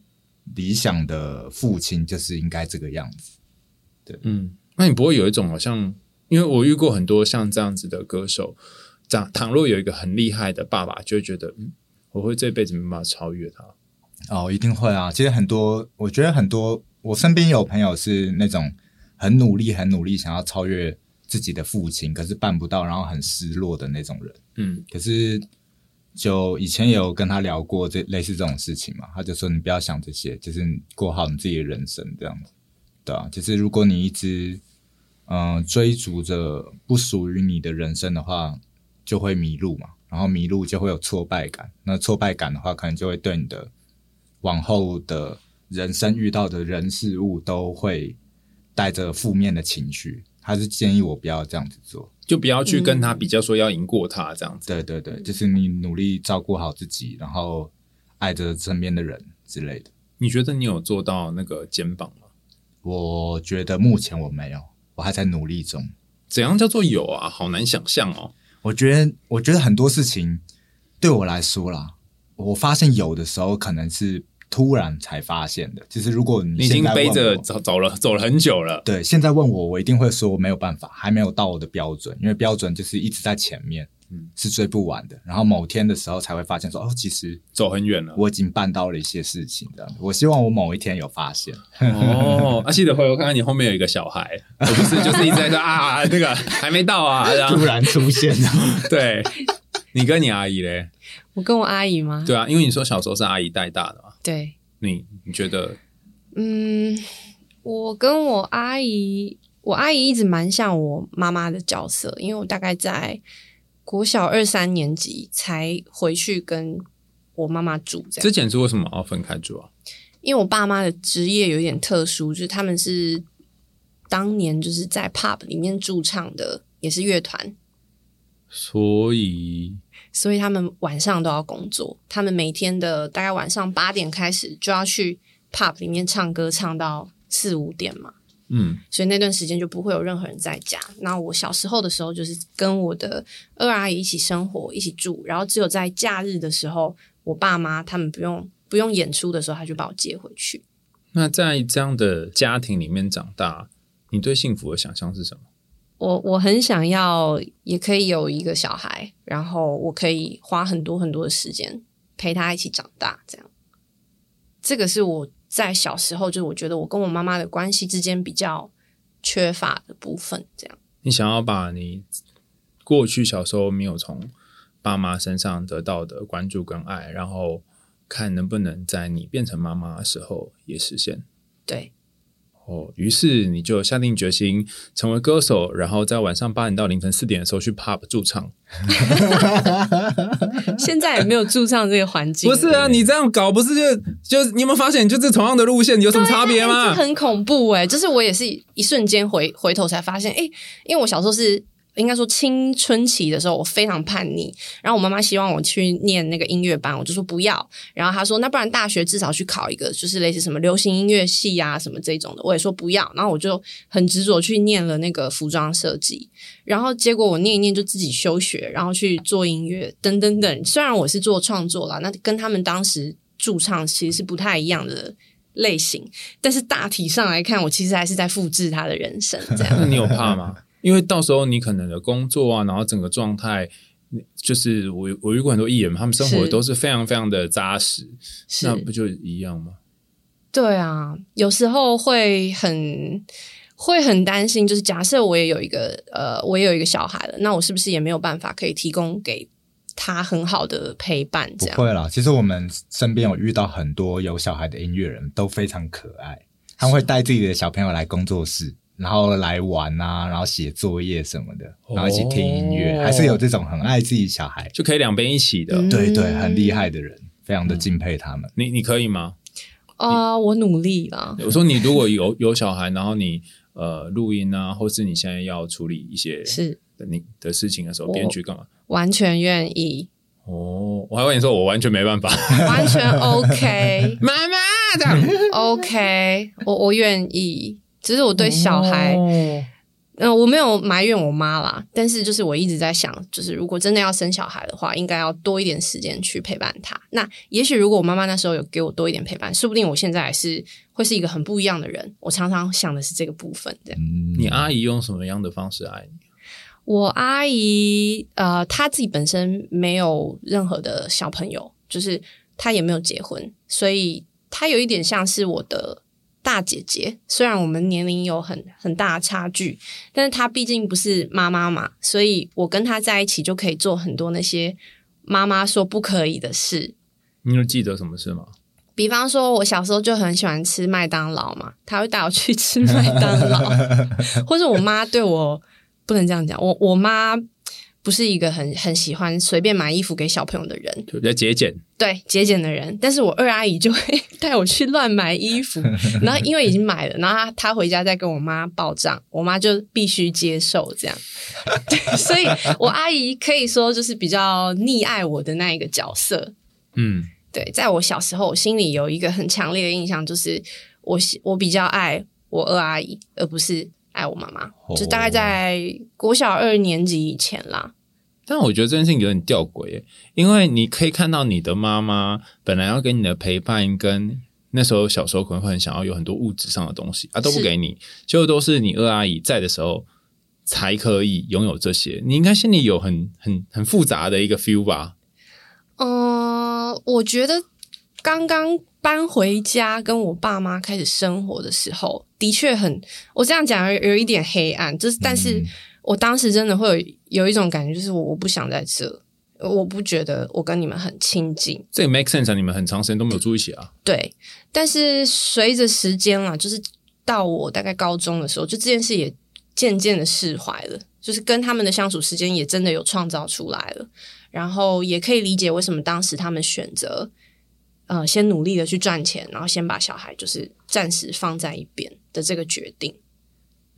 理想的父亲就是应该这个样子，对，嗯。那你不会有一种好像，因为我遇过很多像这样子的歌手，这样倘若有一个很厉害的爸爸，就会觉得，嗯，我会这辈子没办法超越他。哦，一定会啊！其实很多，我觉得很多，我身边有朋友是那种很努力、很努力想要超越。自己的父亲，可是办不到，然后很失落的那种人。嗯，可是就以前有跟他聊过这类似这种事情嘛，他就说你不要想这些，就是过好你自己的人生这样子，对啊，就是如果你一直嗯、追逐着不属于你的人生的话，就会迷路嘛，然后迷路就会有挫败感，那挫败感的话，可能就会对你的往后的人生遇到的人事物都会带着负面的情绪。他是建议我不要这样子做，就不要去跟他比较，说要赢过他这样子。对对对，就是你努力照顾好自己，然后爱着身边的人之类的。你觉得你有做到那个肩膀吗？我觉得目前我没有，我还在努力中。怎样叫做有啊？好难想象哦。我觉得，我觉得很多事情对我来说啦，我发现有的时候可能是。突然才发现的，其实如果你，你已经背着走走了，走了很久了。对，现在问我，我一定会说我没有办法，还没有到我的标准，因为标准就是一直在前面，嗯，是追不完的。然后某天的时候才会发现说，哦，其实走很远了，我已经办到了一些事情。这样，我希望我某一天有发现。哦，阿 记得回头看看你后面有一个小孩，我不是就是一直在说啊，那个还没到啊，突然出现了。对，你跟你阿姨嘞？我跟我阿姨吗？对啊，因为你说小时候是阿姨带大的嘛。对，你你觉得？嗯，我跟我阿姨，我阿姨一直蛮像我妈妈的角色，因为我大概在国小二三年级才回去跟我妈妈住。这样，之前是为什么要分开住啊？因为我爸妈的职业有点特殊，就是他们是当年就是在 pub 里面驻唱的，也是乐团，所以。所以他们晚上都要工作，他们每天的大概晚上八点开始就要去 pub 里面唱歌，唱到四五点嘛。嗯，所以那段时间就不会有任何人在家。那我小时候的时候，就是跟我的二阿姨一起生活，一起住，然后只有在假日的时候，我爸妈他们不用不用演出的时候，他就把我接回去。那在这样的家庭里面长大，你对幸福的想象是什么？我我很想要，也可以有一个小孩，然后我可以花很多很多的时间陪他一起长大，这样。这个是我在小时候就是我觉得我跟我妈妈的关系之间比较缺乏的部分，这样。你想要把你过去小时候没有从爸妈身上得到的关注跟爱，然后看能不能在你变成妈妈的时候也实现。对。哦，于是你就下定决心成为歌手，然后在晚上八点到凌晨四点的时候去 pub 驻唱。现在也没有驻唱这个环境。不是啊，你这样搞不是就就你有没有发现，就是同样的路线有什么差别吗？很恐怖哎、欸！就是我也是一瞬间回回头才发现，哎、欸，因为我小时候是。应该说青春期的时候，我非常叛逆。然后我妈妈希望我去念那个音乐班，我就说不要。然后她说，那不然大学至少去考一个，就是类似什么流行音乐系啊什么这种的。我也说不要。然后我就很执着去念了那个服装设计。然后结果我念一念就自己休学，然后去做音乐等等等。虽然我是做创作啦，那跟他们当时驻唱其实是不太一样的类型，但是大体上来看，我其实还是在复制他的人生。这样，你有怕吗？因为到时候你可能的工作啊，然后整个状态，就是我我遇过很多艺人，他们生活都是非常非常的扎实，那不就一样吗？对啊，有时候会很会很担心，就是假设我也有一个呃，我也有一个小孩了，那我是不是也没有办法可以提供给他很好的陪伴？这样。不会啦，其实我们身边有遇到很多有小孩的音乐人都非常可爱，他们会带自己的小朋友来工作室。然后来玩啊，然后写作业什么的，然后一起听音乐，哦、还是有这种很爱自己小孩，就可以两边一起的，嗯、对对，很厉害的人，非常的敬佩他们。你你可以吗？啊、呃，我努力了。我说你如果有有小孩，然后你呃录音啊，或是你现在要处理一些是你的事情的时候，编剧干嘛？完全愿意。哦，我还跟你说，我完全没办法，完全 OK，妈妈这样 OK，我我愿意。其实我对小孩，嗯、呃，我没有埋怨我妈啦，但是就是我一直在想，就是如果真的要生小孩的话，应该要多一点时间去陪伴他。那也许如果我妈妈那时候有给我多一点陪伴，说不定我现在还是会是一个很不一样的人。我常常想的是这个部分。这样，你阿姨用什么样的方式爱你？我阿姨，呃，她自己本身没有任何的小朋友，就是她也没有结婚，所以她有一点像是我的。大姐姐，虽然我们年龄有很很大的差距，但是她毕竟不是妈妈嘛，所以我跟她在一起就可以做很多那些妈妈说不可以的事。你有记得什么事吗？比方说，我小时候就很喜欢吃麦当劳嘛，她会带我去吃麦当劳，或者我妈对我不能这样讲，我我妈不是一个很很喜欢随便买衣服给小朋友的人，就比较节俭，对节俭的人。但是我二阿姨就会带我去乱买衣服，然后因为已经买了，然后她她回家再跟我妈报账，我妈就必须接受这样。对，所以我阿姨可以说就是比较溺爱我的那一个角色，嗯。对，在我小时候，我心里有一个很强烈的印象，就是我我比较爱我二阿姨，而不是爱我妈妈。Oh. 就大概在国小二年级以前啦。但我觉得这件事情有点吊诡，因为你可以看到你的妈妈本来要给你的陪伴，跟那时候小时候可能会很想要有很多物质上的东西啊，都不给你，就都是你二阿姨在的时候才可以拥有这些。你应该心里有很很很复杂的一个 feel 吧？嗯，我觉得刚刚搬回家跟我爸妈开始生活的时候，的确很，我这样讲有有一点黑暗，就是，但是我当时真的会有有一种感觉，就是我我不想在这，我不觉得我跟你们很亲近。这也 make sense 啊，你们很长时间都没有住一起啊。对，但是随着时间啊，就是到我大概高中的时候，就这件事也渐渐的释怀了，就是跟他们的相处时间也真的有创造出来了。然后也可以理解为什么当时他们选择，呃，先努力的去赚钱，然后先把小孩就是暂时放在一边的这个决定。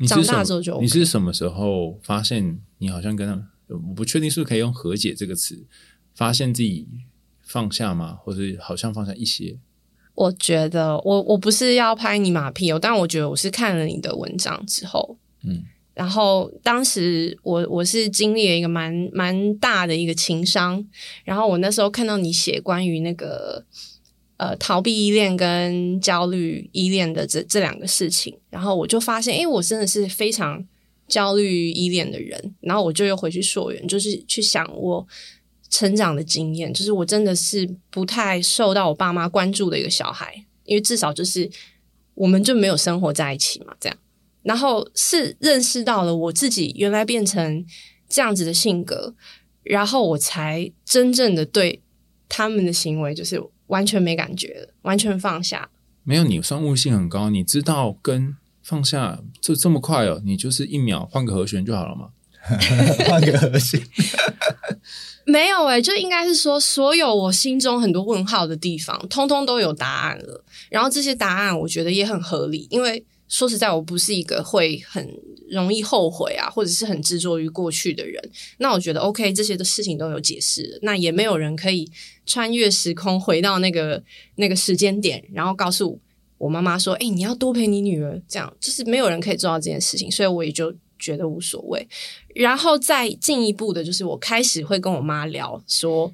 长大之后就、OK、你是什么时候发现你好像跟他们？我不确定是不是可以用和解这个词，发现自己放下吗？或者好像放下一些？我觉得我我不是要拍你马屁哦，但我觉得我是看了你的文章之后，嗯。然后当时我我是经历了一个蛮蛮大的一个情商，然后我那时候看到你写关于那个呃逃避依恋跟焦虑依恋的这这两个事情，然后我就发现，诶，我真的是非常焦虑依恋的人，然后我就又回去溯源，就是去想我成长的经验，就是我真的是不太受到我爸妈关注的一个小孩，因为至少就是我们就没有生活在一起嘛，这样。然后是认识到了我自己原来变成这样子的性格，然后我才真正的对他们的行为就是完全没感觉了，完全放下。没有，你算悟性很高，你知道跟放下就这么快哦，你就是一秒换个和弦就好了嘛？换个和弦？没有诶、欸，就应该是说，所有我心中很多问号的地方，通通都有答案了。然后这些答案，我觉得也很合理，因为。说实在，我不是一个会很容易后悔啊，或者是很执着于过去的人。那我觉得，OK，这些的事情都有解释，那也没有人可以穿越时空回到那个那个时间点，然后告诉我妈妈说：“哎，你要多陪你女儿。”这样就是没有人可以做到这件事情，所以我也就觉得无所谓。然后再进一步的，就是我开始会跟我妈聊说：“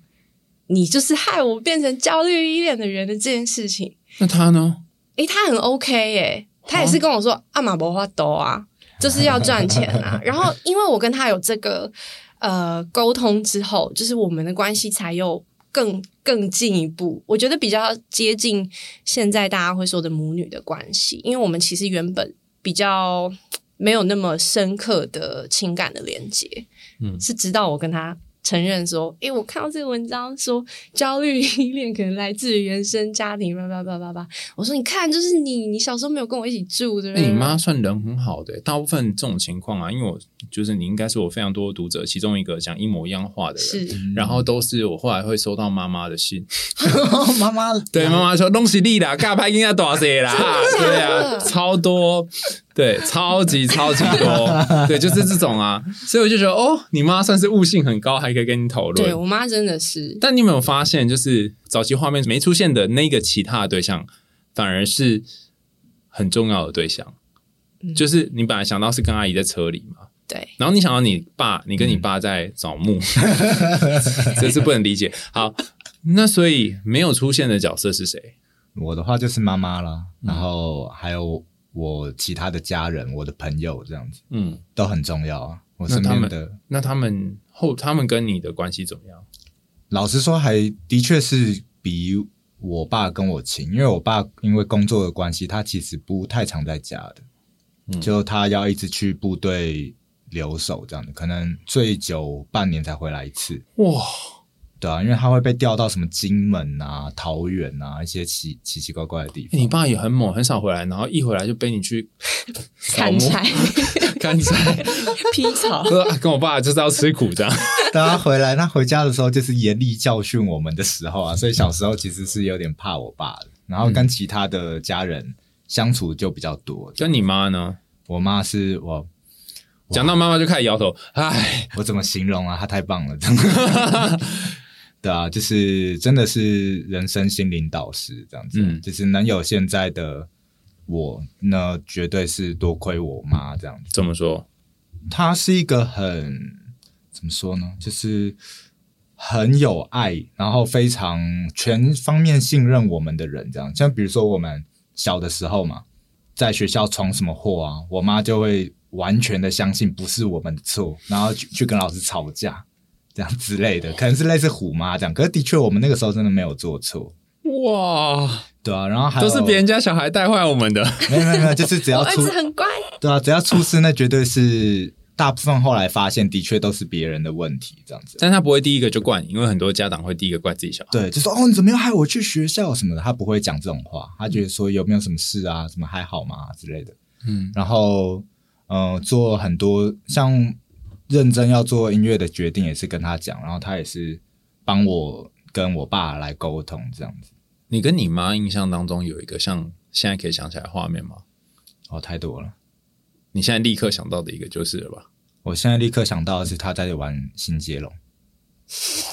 你就是害我变成焦虑依恋的人的这件事情。”那他呢？诶，他很 OK 诶。他也是跟我说：“阿玛伯花多啊，就是要赚钱啊。” 然后，因为我跟他有这个呃沟通之后，就是我们的关系才又更更进一步。我觉得比较接近现在大家会说的母女的关系，因为我们其实原本比较没有那么深刻的情感的连接。嗯，是直到我跟他。承认说，诶，我看到这个文章说焦虑依恋可能来自于原生家庭，叭叭叭叭叭。我说，你看，就是你，你小时候没有跟我一起住，对不对？你妈算人很好的，大部分这种情况啊，因为我就是你应该是我非常多读者其中一个讲一模一样话的人，是，然后都是我后来会收到妈妈的信，妈妈 对妈妈说东西利啦，嘎拍应该多少岁啦？对啊，超多。对，超级超级多，对，就是这种啊，所以我就觉得，哦，你妈算是悟性很高，还可以跟你讨论。对，我妈真的是，但你有没有发现，就是早期画面没出现的那个其他的对象，反而是很重要的对象。嗯、就是你本来想到是跟阿姨在车里嘛，对，然后你想到你爸，你跟你爸在找墓，嗯、这是不能理解。好，那所以没有出现的角色是谁？我的话就是妈妈了，然后还有。我其他的家人，我的朋友这样子，嗯，都很重要啊。我身边的那他们后，他们跟你的关系怎么样？老实说，还的确是比我爸跟我亲，因为我爸因为工作的关系，他其实不太常在家的，嗯，就他要一直去部队留守这样子，可能最久半年才回来一次。哇，对啊，因为他会被调到什么金门啊、桃园啊一些奇奇奇怪怪的地方。欸、你爸也很猛，很少回来，然后一回来就背你去砍柴、砍柴、劈草。跟我爸就是要吃苦这样。等他回来，他回家的时候就是严厉教训我们的时候啊，所以小时候其实是有点怕我爸的。然后跟其他的家人相处就比较多。跟你妈呢？我妈是我。讲到妈妈就开始摇头，唉，我怎么形容啊？她太棒了，真的。对啊，就是真的是人生心灵导师这样子，嗯，就是能有现在的我，那绝对是多亏我妈这样子。怎么说？她是一个很怎么说呢？就是很有爱，然后非常全方面信任我们的人，这样。像比如说我们小的时候嘛，在学校闯什么祸啊，我妈就会。完全的相信不是我们的错，然后去去跟老师吵架，这样之类的，可能是类似虎妈这样。可是的确，我们那个时候真的没有做错。哇，对啊，然后还都是别人家小孩带坏我们的。没有没有没有，就是只要 出，儿子很乖。对啊，只要出事，那绝对是大部分后来发现的确都是别人的问题，这样子。但他不会第一个就怪你，因为很多家长会第一个怪自己小孩。对，就说哦，你怎么又害我去学校什么的，他不会讲这种话，他觉得说有没有什么事啊，什么还好吗之类的。嗯，然后。嗯、呃，做很多像认真要做音乐的决定，也是跟他讲，然后他也是帮我跟我爸来沟通这样子。你跟你妈印象当中有一个像现在可以想起来画面吗？哦，太多了。你现在立刻想到的一个就是了吧？我现在立刻想到的是他在玩新接龙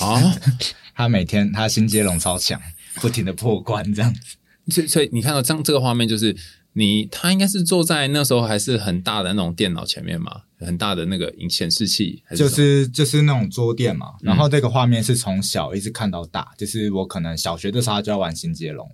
啊，他每天他新接龙超强，不停的破关这样子。所以，所以你看到这样这个画面就是。你他应该是坐在那时候还是很大的那种电脑前面嘛，很大的那个显示器，就是就是那种桌垫嘛。然后这个画面是从小一直看到大，就是我可能小学的时候就要玩新接龙，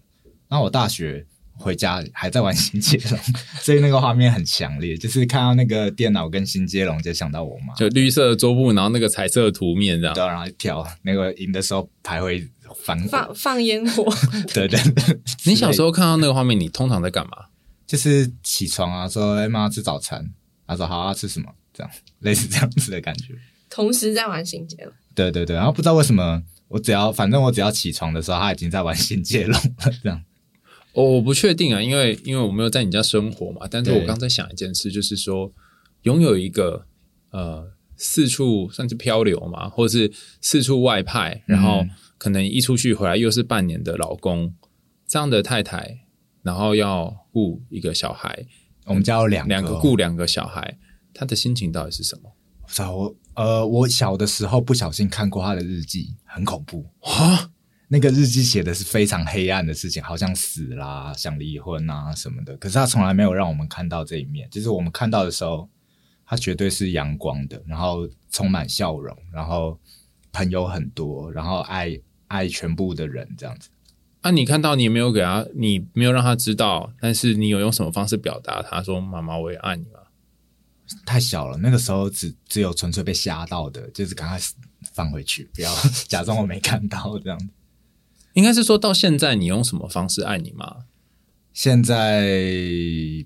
然后我大学回家还在玩新接龙，所以那个画面很强烈，就是看到那个电脑跟新接龙就想到我妈，就绿色的桌布，然后那个彩色的图面这样，对，然后一跳那个赢的时候还会反放放烟火，对对对。你小时候看到那个画面，你通常在干嘛？就是起床啊，说哎妈吃早餐，他说好啊，吃什么？这样类似这样子的感觉。同时在玩新接龙。对对对，然后不知道为什么，我只要反正我只要起床的时候，他已经在玩新接龙了。这样，哦，我不确定啊，因为因为我没有在你家生活嘛。但是我刚才想一件事，就是说拥有一个呃四处算是漂流嘛，或者是四处外派，然后可能一出去回来又是半年的老公这样的太太。然后要顾一个小孩，我们家有两个两个雇两个小孩，他的心情到底是什么？我呃，我小的时候不小心看过他的日记，很恐怖啊！那个日记写的是非常黑暗的事情，好像死啦、想离婚啊什么的。可是他从来没有让我们看到这一面，就是我们看到的时候，他绝对是阳光的，然后充满笑容，然后朋友很多，然后爱爱全部的人这样子。啊，你看到你没有给他，你没有让他知道，但是你有用什么方式表达？他说：“妈妈，我也爱你吗？”太小了，那个时候只只有纯粹被吓到的，就是赶快放回去，不要 假装我没看到这样。应该是说到现在，你用什么方式爱你吗？现在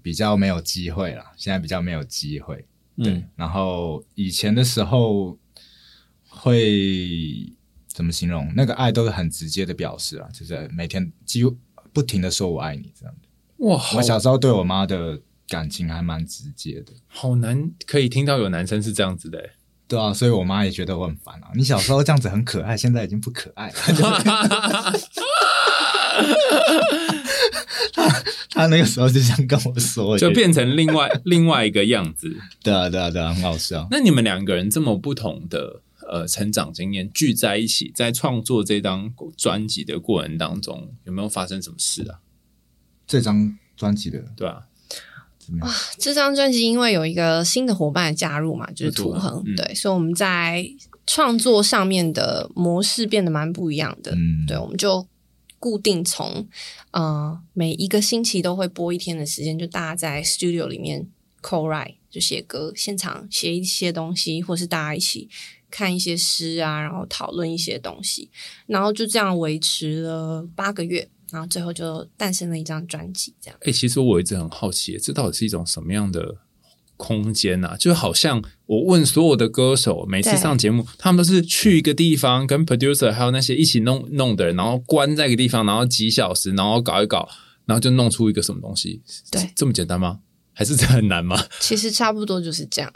比较没有机会了，现在比较没有机会。对，嗯，然后以前的时候会。怎么形容？那个爱都是很直接的表示啊，就是每天几乎不停的说我爱你这样的。哇，我小时候对我妈的感情还蛮直接的。好难可以听到有男生是这样子的。对啊，所以我妈也觉得我很烦啊。你小时候这样子很可爱，现在已经不可爱了。他他那个时候就想跟我说，就变成另外另外一个样子。对啊，对啊，对啊，很好笑。那你们两个人这么不同的。呃，成长经验聚在一起，在创作这张专辑的过程当中，有没有发生什么事啊？这张专辑的，对啊，哇，这张专辑因为有一个新的伙伴加入嘛，就是图恒，嗯、对，所以我们在创作上面的模式变得蛮不一样的。嗯，对，我们就固定从呃每一个星期都会播一天的时间，就大家在 studio 里面 co-write 就写歌，现场写一些东西，或是大家一起。看一些诗啊，然后讨论一些东西，然后就这样维持了八个月，然后最后就诞生了一张专辑。这样，哎、欸，其实我一直很好奇，这到底是一种什么样的空间啊，就好像我问所有的歌手，每次上节目，他们都是去一个地方，跟 producer 还有那些一起弄弄的人，然后关在一个地方，然后几小时，然后搞一搞，然后就弄出一个什么东西。对，这么简单吗？还是这很难吗？其实差不多就是这样。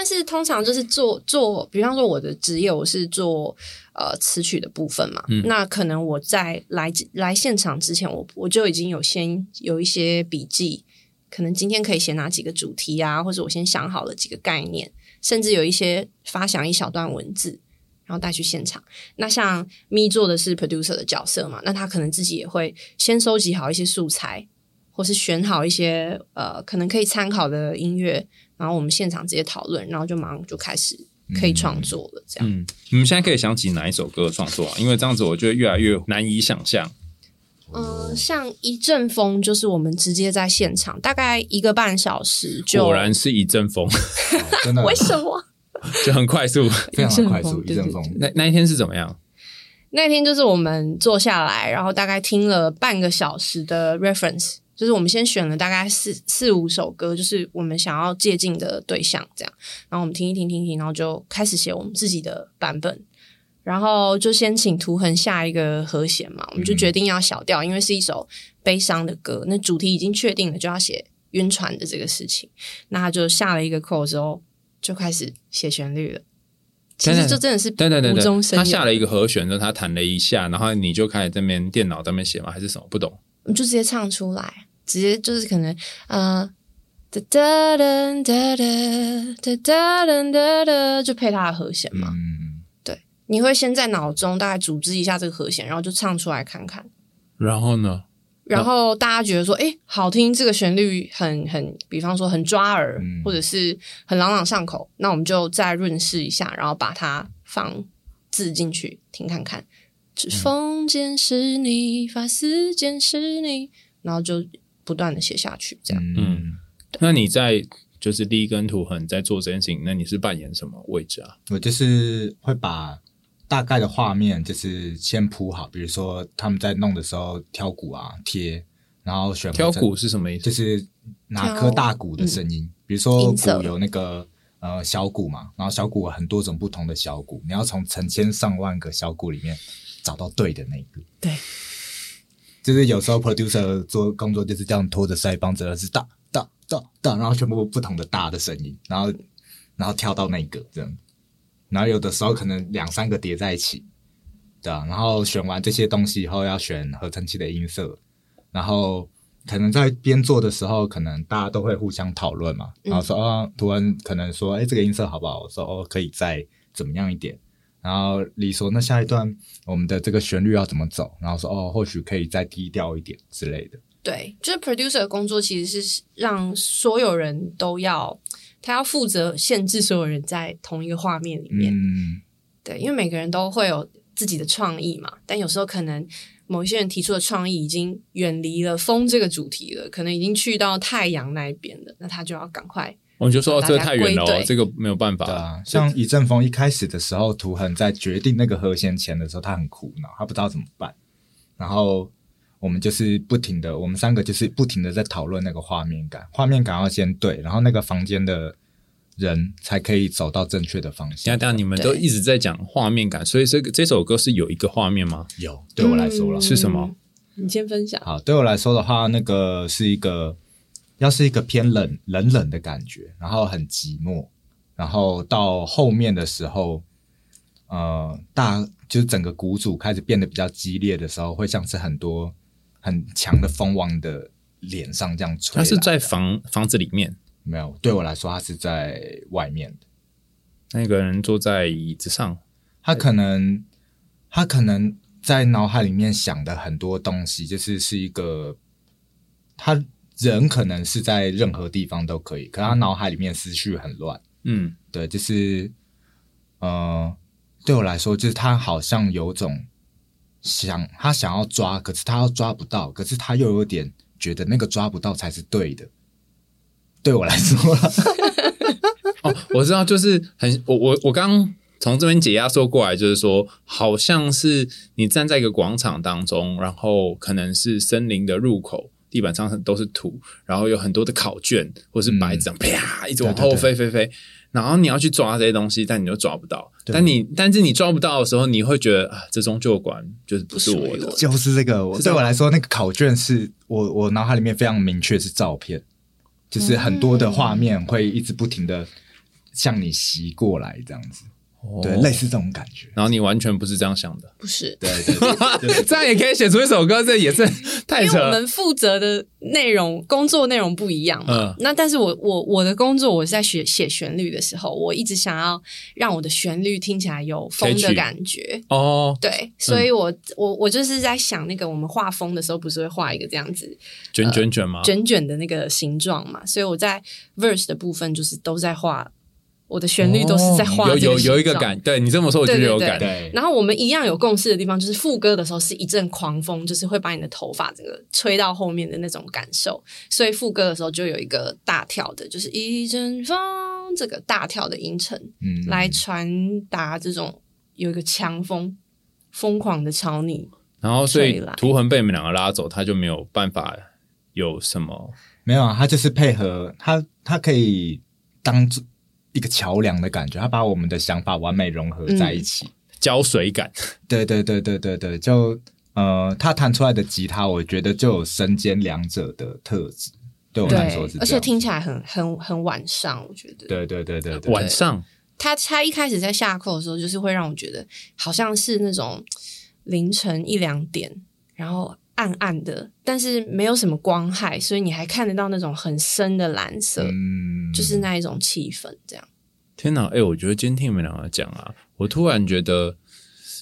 但是通常就是做做，比方说我的职业，我是做呃词曲的部分嘛。嗯，那可能我在来来现场之前，我我就已经有先有一些笔记。可能今天可以写哪几个主题啊，或者我先想好了几个概念，甚至有一些发想一小段文字，然后带去现场。那像咪做的是 producer 的角色嘛，那他可能自己也会先收集好一些素材，或是选好一些呃可能可以参考的音乐，然后我们现场直接讨论，然后就马上就开始可以创作了。这样，嗯，你们现在可以想起哪一首歌创作啊？因为这样子我觉得越来越难以想象。嗯，像一阵风，就是我们直接在现场，大概一个半小时就，果然是一阵风，真的？为什么？就很快速，非常快速，一阵风。那那一天是怎么样？那天就是我们坐下来，然后大概听了半个小时的 reference，就是我们先选了大概四四五首歌，就是我们想要借镜的对象，这样，然后我们听一听，听一听，然后就开始写我们自己的版本。然后就先请图恒下一个和弦嘛，我们就决定要小调，嗯、因为是一首悲伤的歌，那主题已经确定了，就要写晕船的这个事情。那他就下了一个 chord 之后，就开始写旋律了。其实这真的是对对对对，他下了一个和弦之后，他弹了一下，然后你就开始在那边电脑在那边写吗？还是什么？不懂？就直接唱出来，直接就是可能呃哒哒哒哒哒哒哒哒哒，就配它的和弦嘛。嗯你会先在脑中大概组织一下这个和弦，然后就唱出来看看。然后呢？然后大家觉得说，哎，好听，这个旋律很很，比方说很抓耳，嗯、或者是很朗朗上口，那我们就再润饰一下，然后把它放字进去听看看。指缝间是你，发丝间是你，然后就不断的写下去，这样。嗯，那你在就是第一根图很在做这件事情，那你是扮演什么位置啊？我就是会把。大概的画面就是先铺好，比如说他们在弄的时候挑鼓啊贴，然后选挑鼓是什么意思？就是哪颗大鼓的声音，嗯、比如说鼓有那个呃小鼓嘛，然后小鼓有很多种不同的小鼓，你要从成千上万个小鼓里面找到对的那一个。对，就是有时候 producer 做工作就是这样拖着腮帮着是大大大大，然后全部不同的大的声音，然后然后跳到那个这样。然后有的时候可能两三个叠在一起，对啊，然后选完这些东西以后，要选合成器的音色，然后可能在编做的时候，可能大家都会互相讨论嘛，然后说啊，突然可能说，哎，这个音色好不好？我说哦，可以再怎么样一点。然后你说，那下一段我们的这个旋律要怎么走？然后说哦，或许可以再低调一点之类的。对，就是 producer 的工作其实是让所有人都要。他要负责限制所有人在同一个画面里面，嗯、对，因为每个人都会有自己的创意嘛。但有时候可能某一些人提出的创意已经远离了风这个主题了，可能已经去到太阳那一边了，那他就要赶快。我们就说这个太远了，哦这个没有办法。对啊，像一阵风一开始的时候，图恒在决定那个和弦前的时候，他很苦恼，他不知道怎么办。然后我们就是不停的，我们三个就是不停的在讨论那个画面感，画面感要先对，然后那个房间的人才可以走到正确的方向。等下，你们都一直在讲画面感，所以这个这首歌是有一个画面吗？有，对我来说了，嗯、是什么？你先分享。好，对我来说的话，那个是一个，要是一个偏冷冷冷的感觉，然后很寂寞，然后到后面的时候，呃，大就是整个鼓组开始变得比较激烈的时候，会像是很多。很强的风往的脸上这样吹，他是在房房子里面？没有，对我来说，他是在外面的。那个人坐在椅子上，他可能他可能在脑海里面想的很多东西，就是是一个他人可能是在任何地方都可以，可他脑海里面思绪很乱。嗯，对，就是呃，对我来说，就是他好像有种。想他想要抓，可是他又抓不到，可是他又有点觉得那个抓不到才是对的。对我来说，哦，我知道，就是很我我我刚刚从这边解压缩过来，就是说，好像是你站在一个广场当中，然后可能是森林的入口，地板上都是土，然后有很多的考卷或是白纸，嗯、啪一直往后飞飞飞。对对对然后你要去抓这些东西，但你又抓不到。但你但是你抓不到的时候，你会觉得啊，这终究馆就是不是我的。就是这个，对我来说，那个考卷是我我脑海里面非常明确是照片，就是很多的画面会一直不停的向你袭过来，这样子。对，类似这种感觉。然后你完全不是这样想的，不是？对，对，对，这样也可以写出一首歌，这也是太扯。因为我们负责的内容、工作内容不一样嘛。嗯。那但是我我我的工作，我是在学写旋律的时候，我一直想要让我的旋律听起来有风的感觉。哦。对，所以我我我就是在想，那个我们画风的时候，不是会画一个这样子卷卷卷吗？卷卷的那个形状嘛。所以我在 verse 的部分，就是都在画。我的旋律都是在画、哦、有有有一个感，对你这么说我就有感。对，对，对，然后我们一样有共识的地方，就是副歌的时候是一阵狂风，就是会把你的头发整个吹到后面的那种感受。所以副歌的时候就有一个大跳的，就是一阵风这个大跳的音程，嗯，来传达这种有一个强风疯狂的朝你。然后所以图恒被你们两个拉走，他就没有办法有什么？没有啊，他就是配合他，他可以当一个桥梁的感觉，他把我们的想法完美融合在一起，胶水感。对对对对对对，就呃，他弹出来的吉他，我觉得就有身兼两者的特质。对我来说是，而且听起来很很很晚上，我觉得。对对对对对，晚上。他他一开始在下课的时候，就是会让我觉得好像是那种凌晨一两点，然后暗暗的，但是没有什么光害，所以你还看得到那种很深的蓝色。嗯。就是那一种气氛，这样。天哪，哎、欸，我觉得今天听你们两个讲啊，我突然觉得，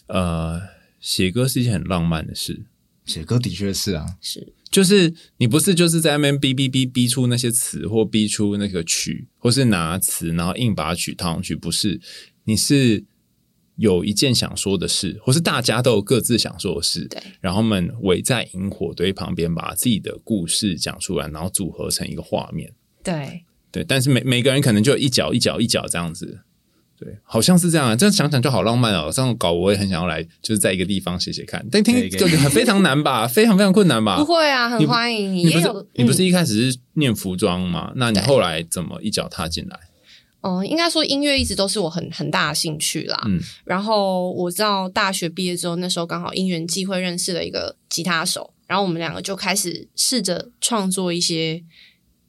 呃，写歌是一件很浪漫的事。写歌的确是啊，是，就是你不是就是在那边逼逼逼逼出那些词，或逼出那个曲，或是拿词然后硬把曲套上去，不是，你是有一件想说的事，或是大家都有各自想说的事，对，然后们围在萤火堆旁边，把自己的故事讲出来，然后组合成一个画面，对。对，但是每每个人可能就一脚一脚一脚这样子，对，好像是这样啊。这样想想就好浪漫哦。这样搞我也很想要来，就是在一个地方写写看。但听就很非常难吧，非常非常困难吧？不会啊，很欢迎你。你不是你不是一开始是念服装吗？那你后来怎么一脚踏进来？哦，应该说音乐一直都是我很很大的兴趣啦。嗯，然后我知道大学毕业之后，那时候刚好因缘际会认识了一个吉他手，然后我们两个就开始试着创作一些。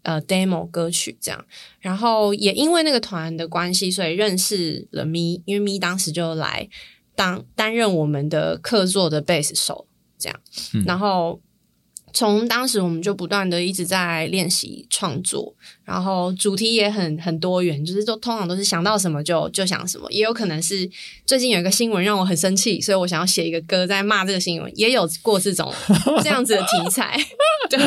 呃，demo 歌曲这样，然后也因为那个团的关系，所以认识了咪，因为咪当时就来当担任我们的客座的贝斯手，这样，嗯、然后。从当时我们就不断的一直在练习创作，然后主题也很很多元，就是都通常都是想到什么就就想什么，也有可能是最近有一个新闻让我很生气，所以我想要写一个歌在骂这个新闻，也有过这种 这样子的题材，对，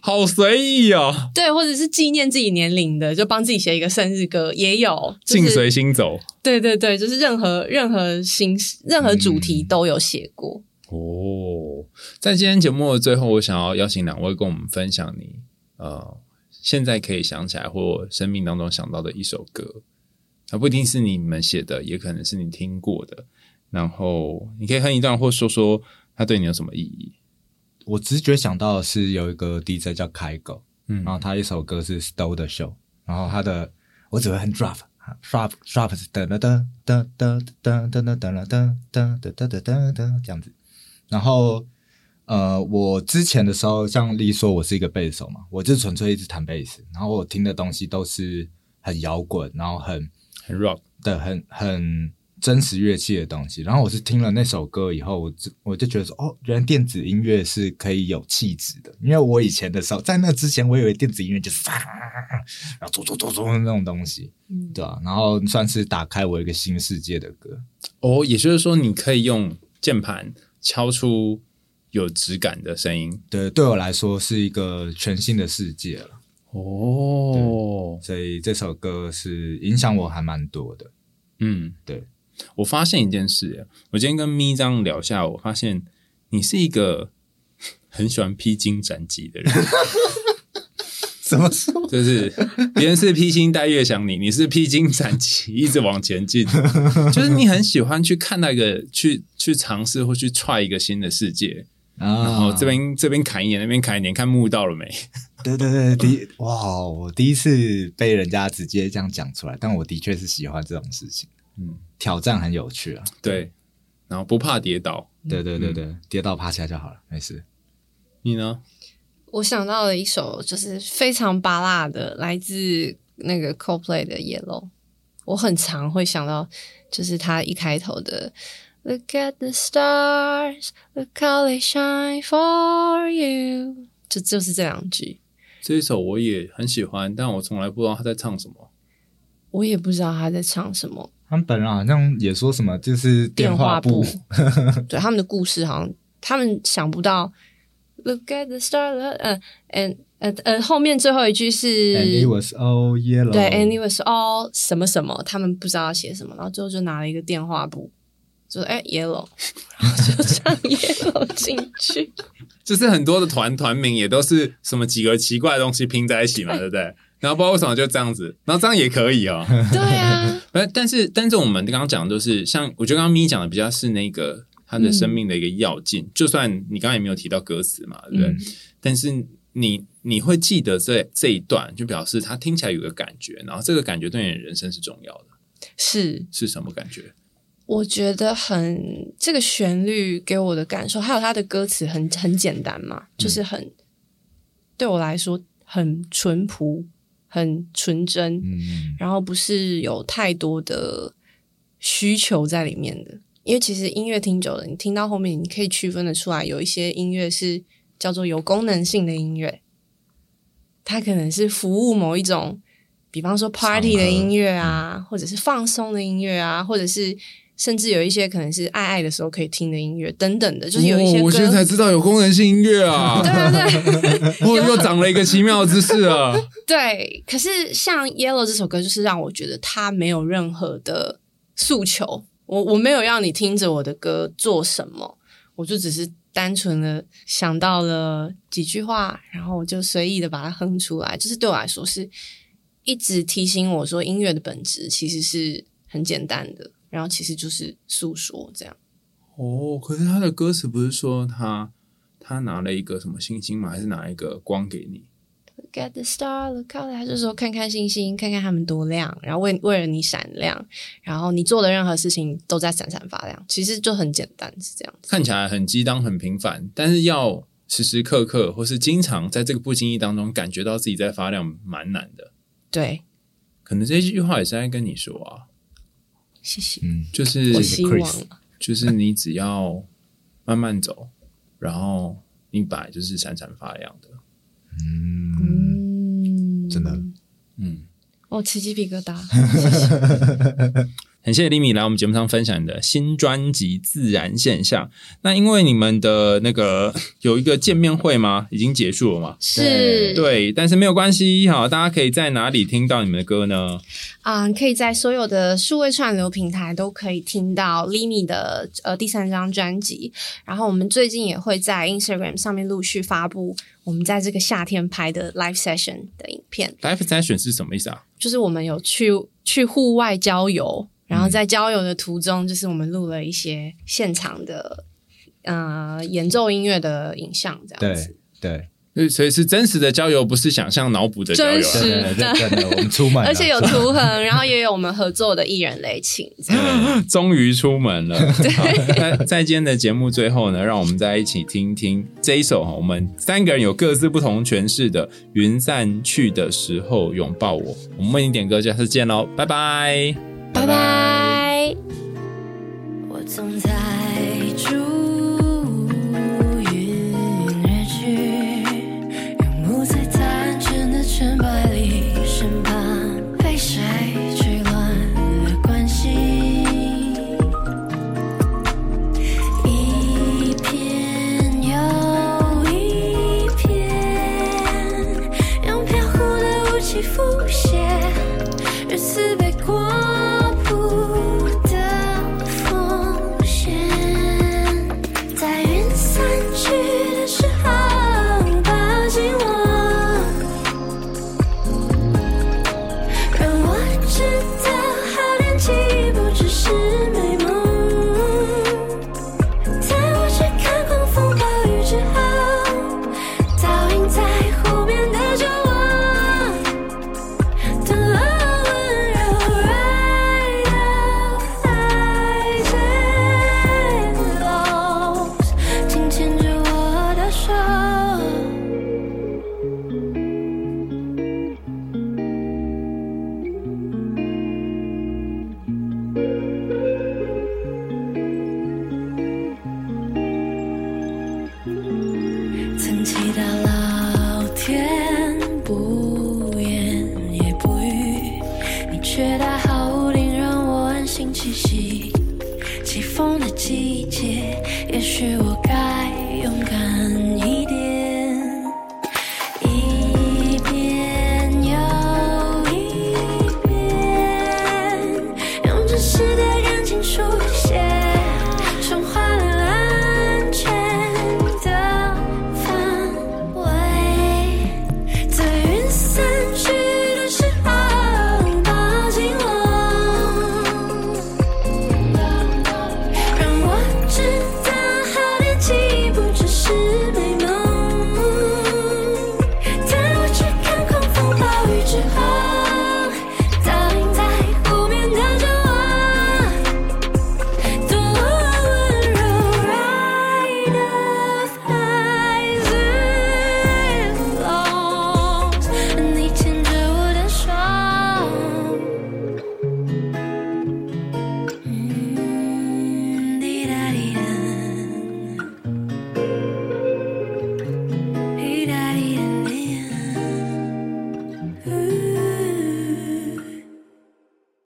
好随意哦，对，或者是纪念自己年龄的，就帮自己写一个生日歌，也有，就是，境随心走，对对对，就是任何任何形式、任何主题都有写过。嗯哦，在今天节目的最后，我想要邀请两位跟我们分享你呃现在可以想起来或生命当中想到的一首歌，它不一定是你们写的，也可能是你听过的。然后你可以哼一段，或说说它对你有什么意义。我直觉想到的是有一个 DJ 叫开狗，嗯，然后他一首歌是 Stole the Show，然后他的我只会哼 drop，drop，drop 是哒哒哒哒哒哒哒哒哒哒哒哒哒哒哒哒这样子。然后，呃，我之前的时候，像丽说，我是一个贝斯手嘛，我就纯粹一直弹贝斯。然后我听的东西都是很摇滚，然后很很 rock 的，很很真实乐器的东西。然后我是听了那首歌以后，我就我就觉得说，哦，原来电子音乐是可以有气质的。因为我以前的时候，在那之前，我以为电子音乐就是啊，然后做做做做那种东西，嗯，对啊。然后算是打开我一个新世界的歌。哦，也就是说，你可以用键盘。敲出有质感的声音，对，对我来说是一个全新的世界了。哦，所以这首歌是影响我还蛮多的。嗯，对。我发现一件事，我今天跟咪这样聊下，我发现你是一个 很喜欢披荆斩棘的人。怎么说？就是别人是披星戴月想你，你是披荆斩棘 一直往前进。就是你很喜欢去看那个，去去尝试或去踹一个新的世界。啊，然后这边这边砍一点，那边砍一点，看木到了没？对对对，第一哇，我第一次被人家直接这样讲出来，但我的确是喜欢这种事情，嗯，挑战很有趣啊，对，然后不怕跌倒，对对对对，嗯、跌倒趴下就好了，没事。你呢？我想到了一首就是非常巴辣的，来自那个 Coldplay 的 Yellow，我很常会想到，就是他一开头的 Look at the stars, look how they shine for you，就就是这两句。这一首我也很喜欢，但我从来不知道他在唱什么。我也不知道他在唱什么。他们本人好像也说什么，就是电话簿。电话簿 对，他们的故事，好像他们想不到。Look at the 呃，and 呃呃，后面最后一句是 And it was all yellow。对，And it was all 什么什么，他们不知道要写什么，然后最后就拿了一个电话簿，就说哎，yellow，然后就唱 yellow 进去。就是很多的团团名也都是什么几个奇怪的东西拼在一起嘛，对不对？然后不知道为什么就这样子，然后这样也可以哦。对啊，但是但是我们刚刚讲的都是像，我觉得刚刚咪讲的比较是那个他的生命的一个要进，嗯、就算你刚刚也没有提到歌词嘛，对不对？嗯、但是你你会记得这这一段，就表示他听起来有个感觉，然后这个感觉对你的人生是重要的。是是什么感觉？我觉得很这个旋律给我的感受，还有他的歌词很很简单嘛，就是很、嗯、对我来说很淳朴、很纯真，嗯、然后不是有太多的需求在里面的。因为其实音乐听久了，你听到后面，你可以区分的出来，有一些音乐是叫做有功能性的音乐，它可能是服务某一种，比方说 party 的音乐啊，嗯、或者是放松的音乐啊，或者是。甚至有一些可能是爱爱的时候可以听的音乐等等的，就是有一些。哦、我现在才知道有功能性音乐啊！对对对，我又长了一个奇妙的知识啊！对，可是像《Yellow》这首歌，就是让我觉得它没有任何的诉求。我我没有要你听着我的歌做什么，我就只是单纯的想到了几句话，然后我就随意的把它哼出来。就是对我来说，是一直提醒我说，音乐的本质其实是很简单的。然后其实就是诉说这样。哦，可是他的歌词不是说他他拿了一个什么星星吗？还是拿一个光给你？Look at the star, look out！他就说看看星星，看看他们多亮，然后为为了你闪亮，然后你做的任何事情都在闪闪发亮。其实就很简单，是这样子。看起来很激荡、很平凡，但是要时时刻刻或是经常在这个不经意当中感觉到自己在发亮，蛮难的。对，可能这句话也是在跟你说啊。谢谢。嗯，就是我希望，就是你只要慢慢走，然后你本来就是闪闪发亮的。嗯，真的，嗯，哦，起鸡皮疙瘩。很谢谢 Limi 来我们节目上分享你的新专辑《自然现象》。那因为你们的那个 有一个见面会吗？已经结束了吗？是，对，但是没有关系，好，大家可以在哪里听到你们的歌呢？啊、嗯，可以在所有的数位串流平台都可以听到 Limi 的呃第三张专辑。然后我们最近也会在 Instagram 上面陆续发布我们在这个夏天拍的 Live Session 的影片。Live Session 是什么意思啊？就是我们有去去户外郊游。然后在郊游的途中，就是我们录了一些现场的呃演奏音乐的影像，这样子。对对，所以是真实的郊游，不是想象脑补的郊游。真实的，真的，我们出门，而且有图腾，然后也有我们合作的艺人雷晴。终于出门了。在在今天的节目最后呢，让我们再一起听听这一首我们三个人有各自不同诠释的《云散去的时候拥抱我》。我们为你点歌，下次见喽，拜拜。拜拜。我总在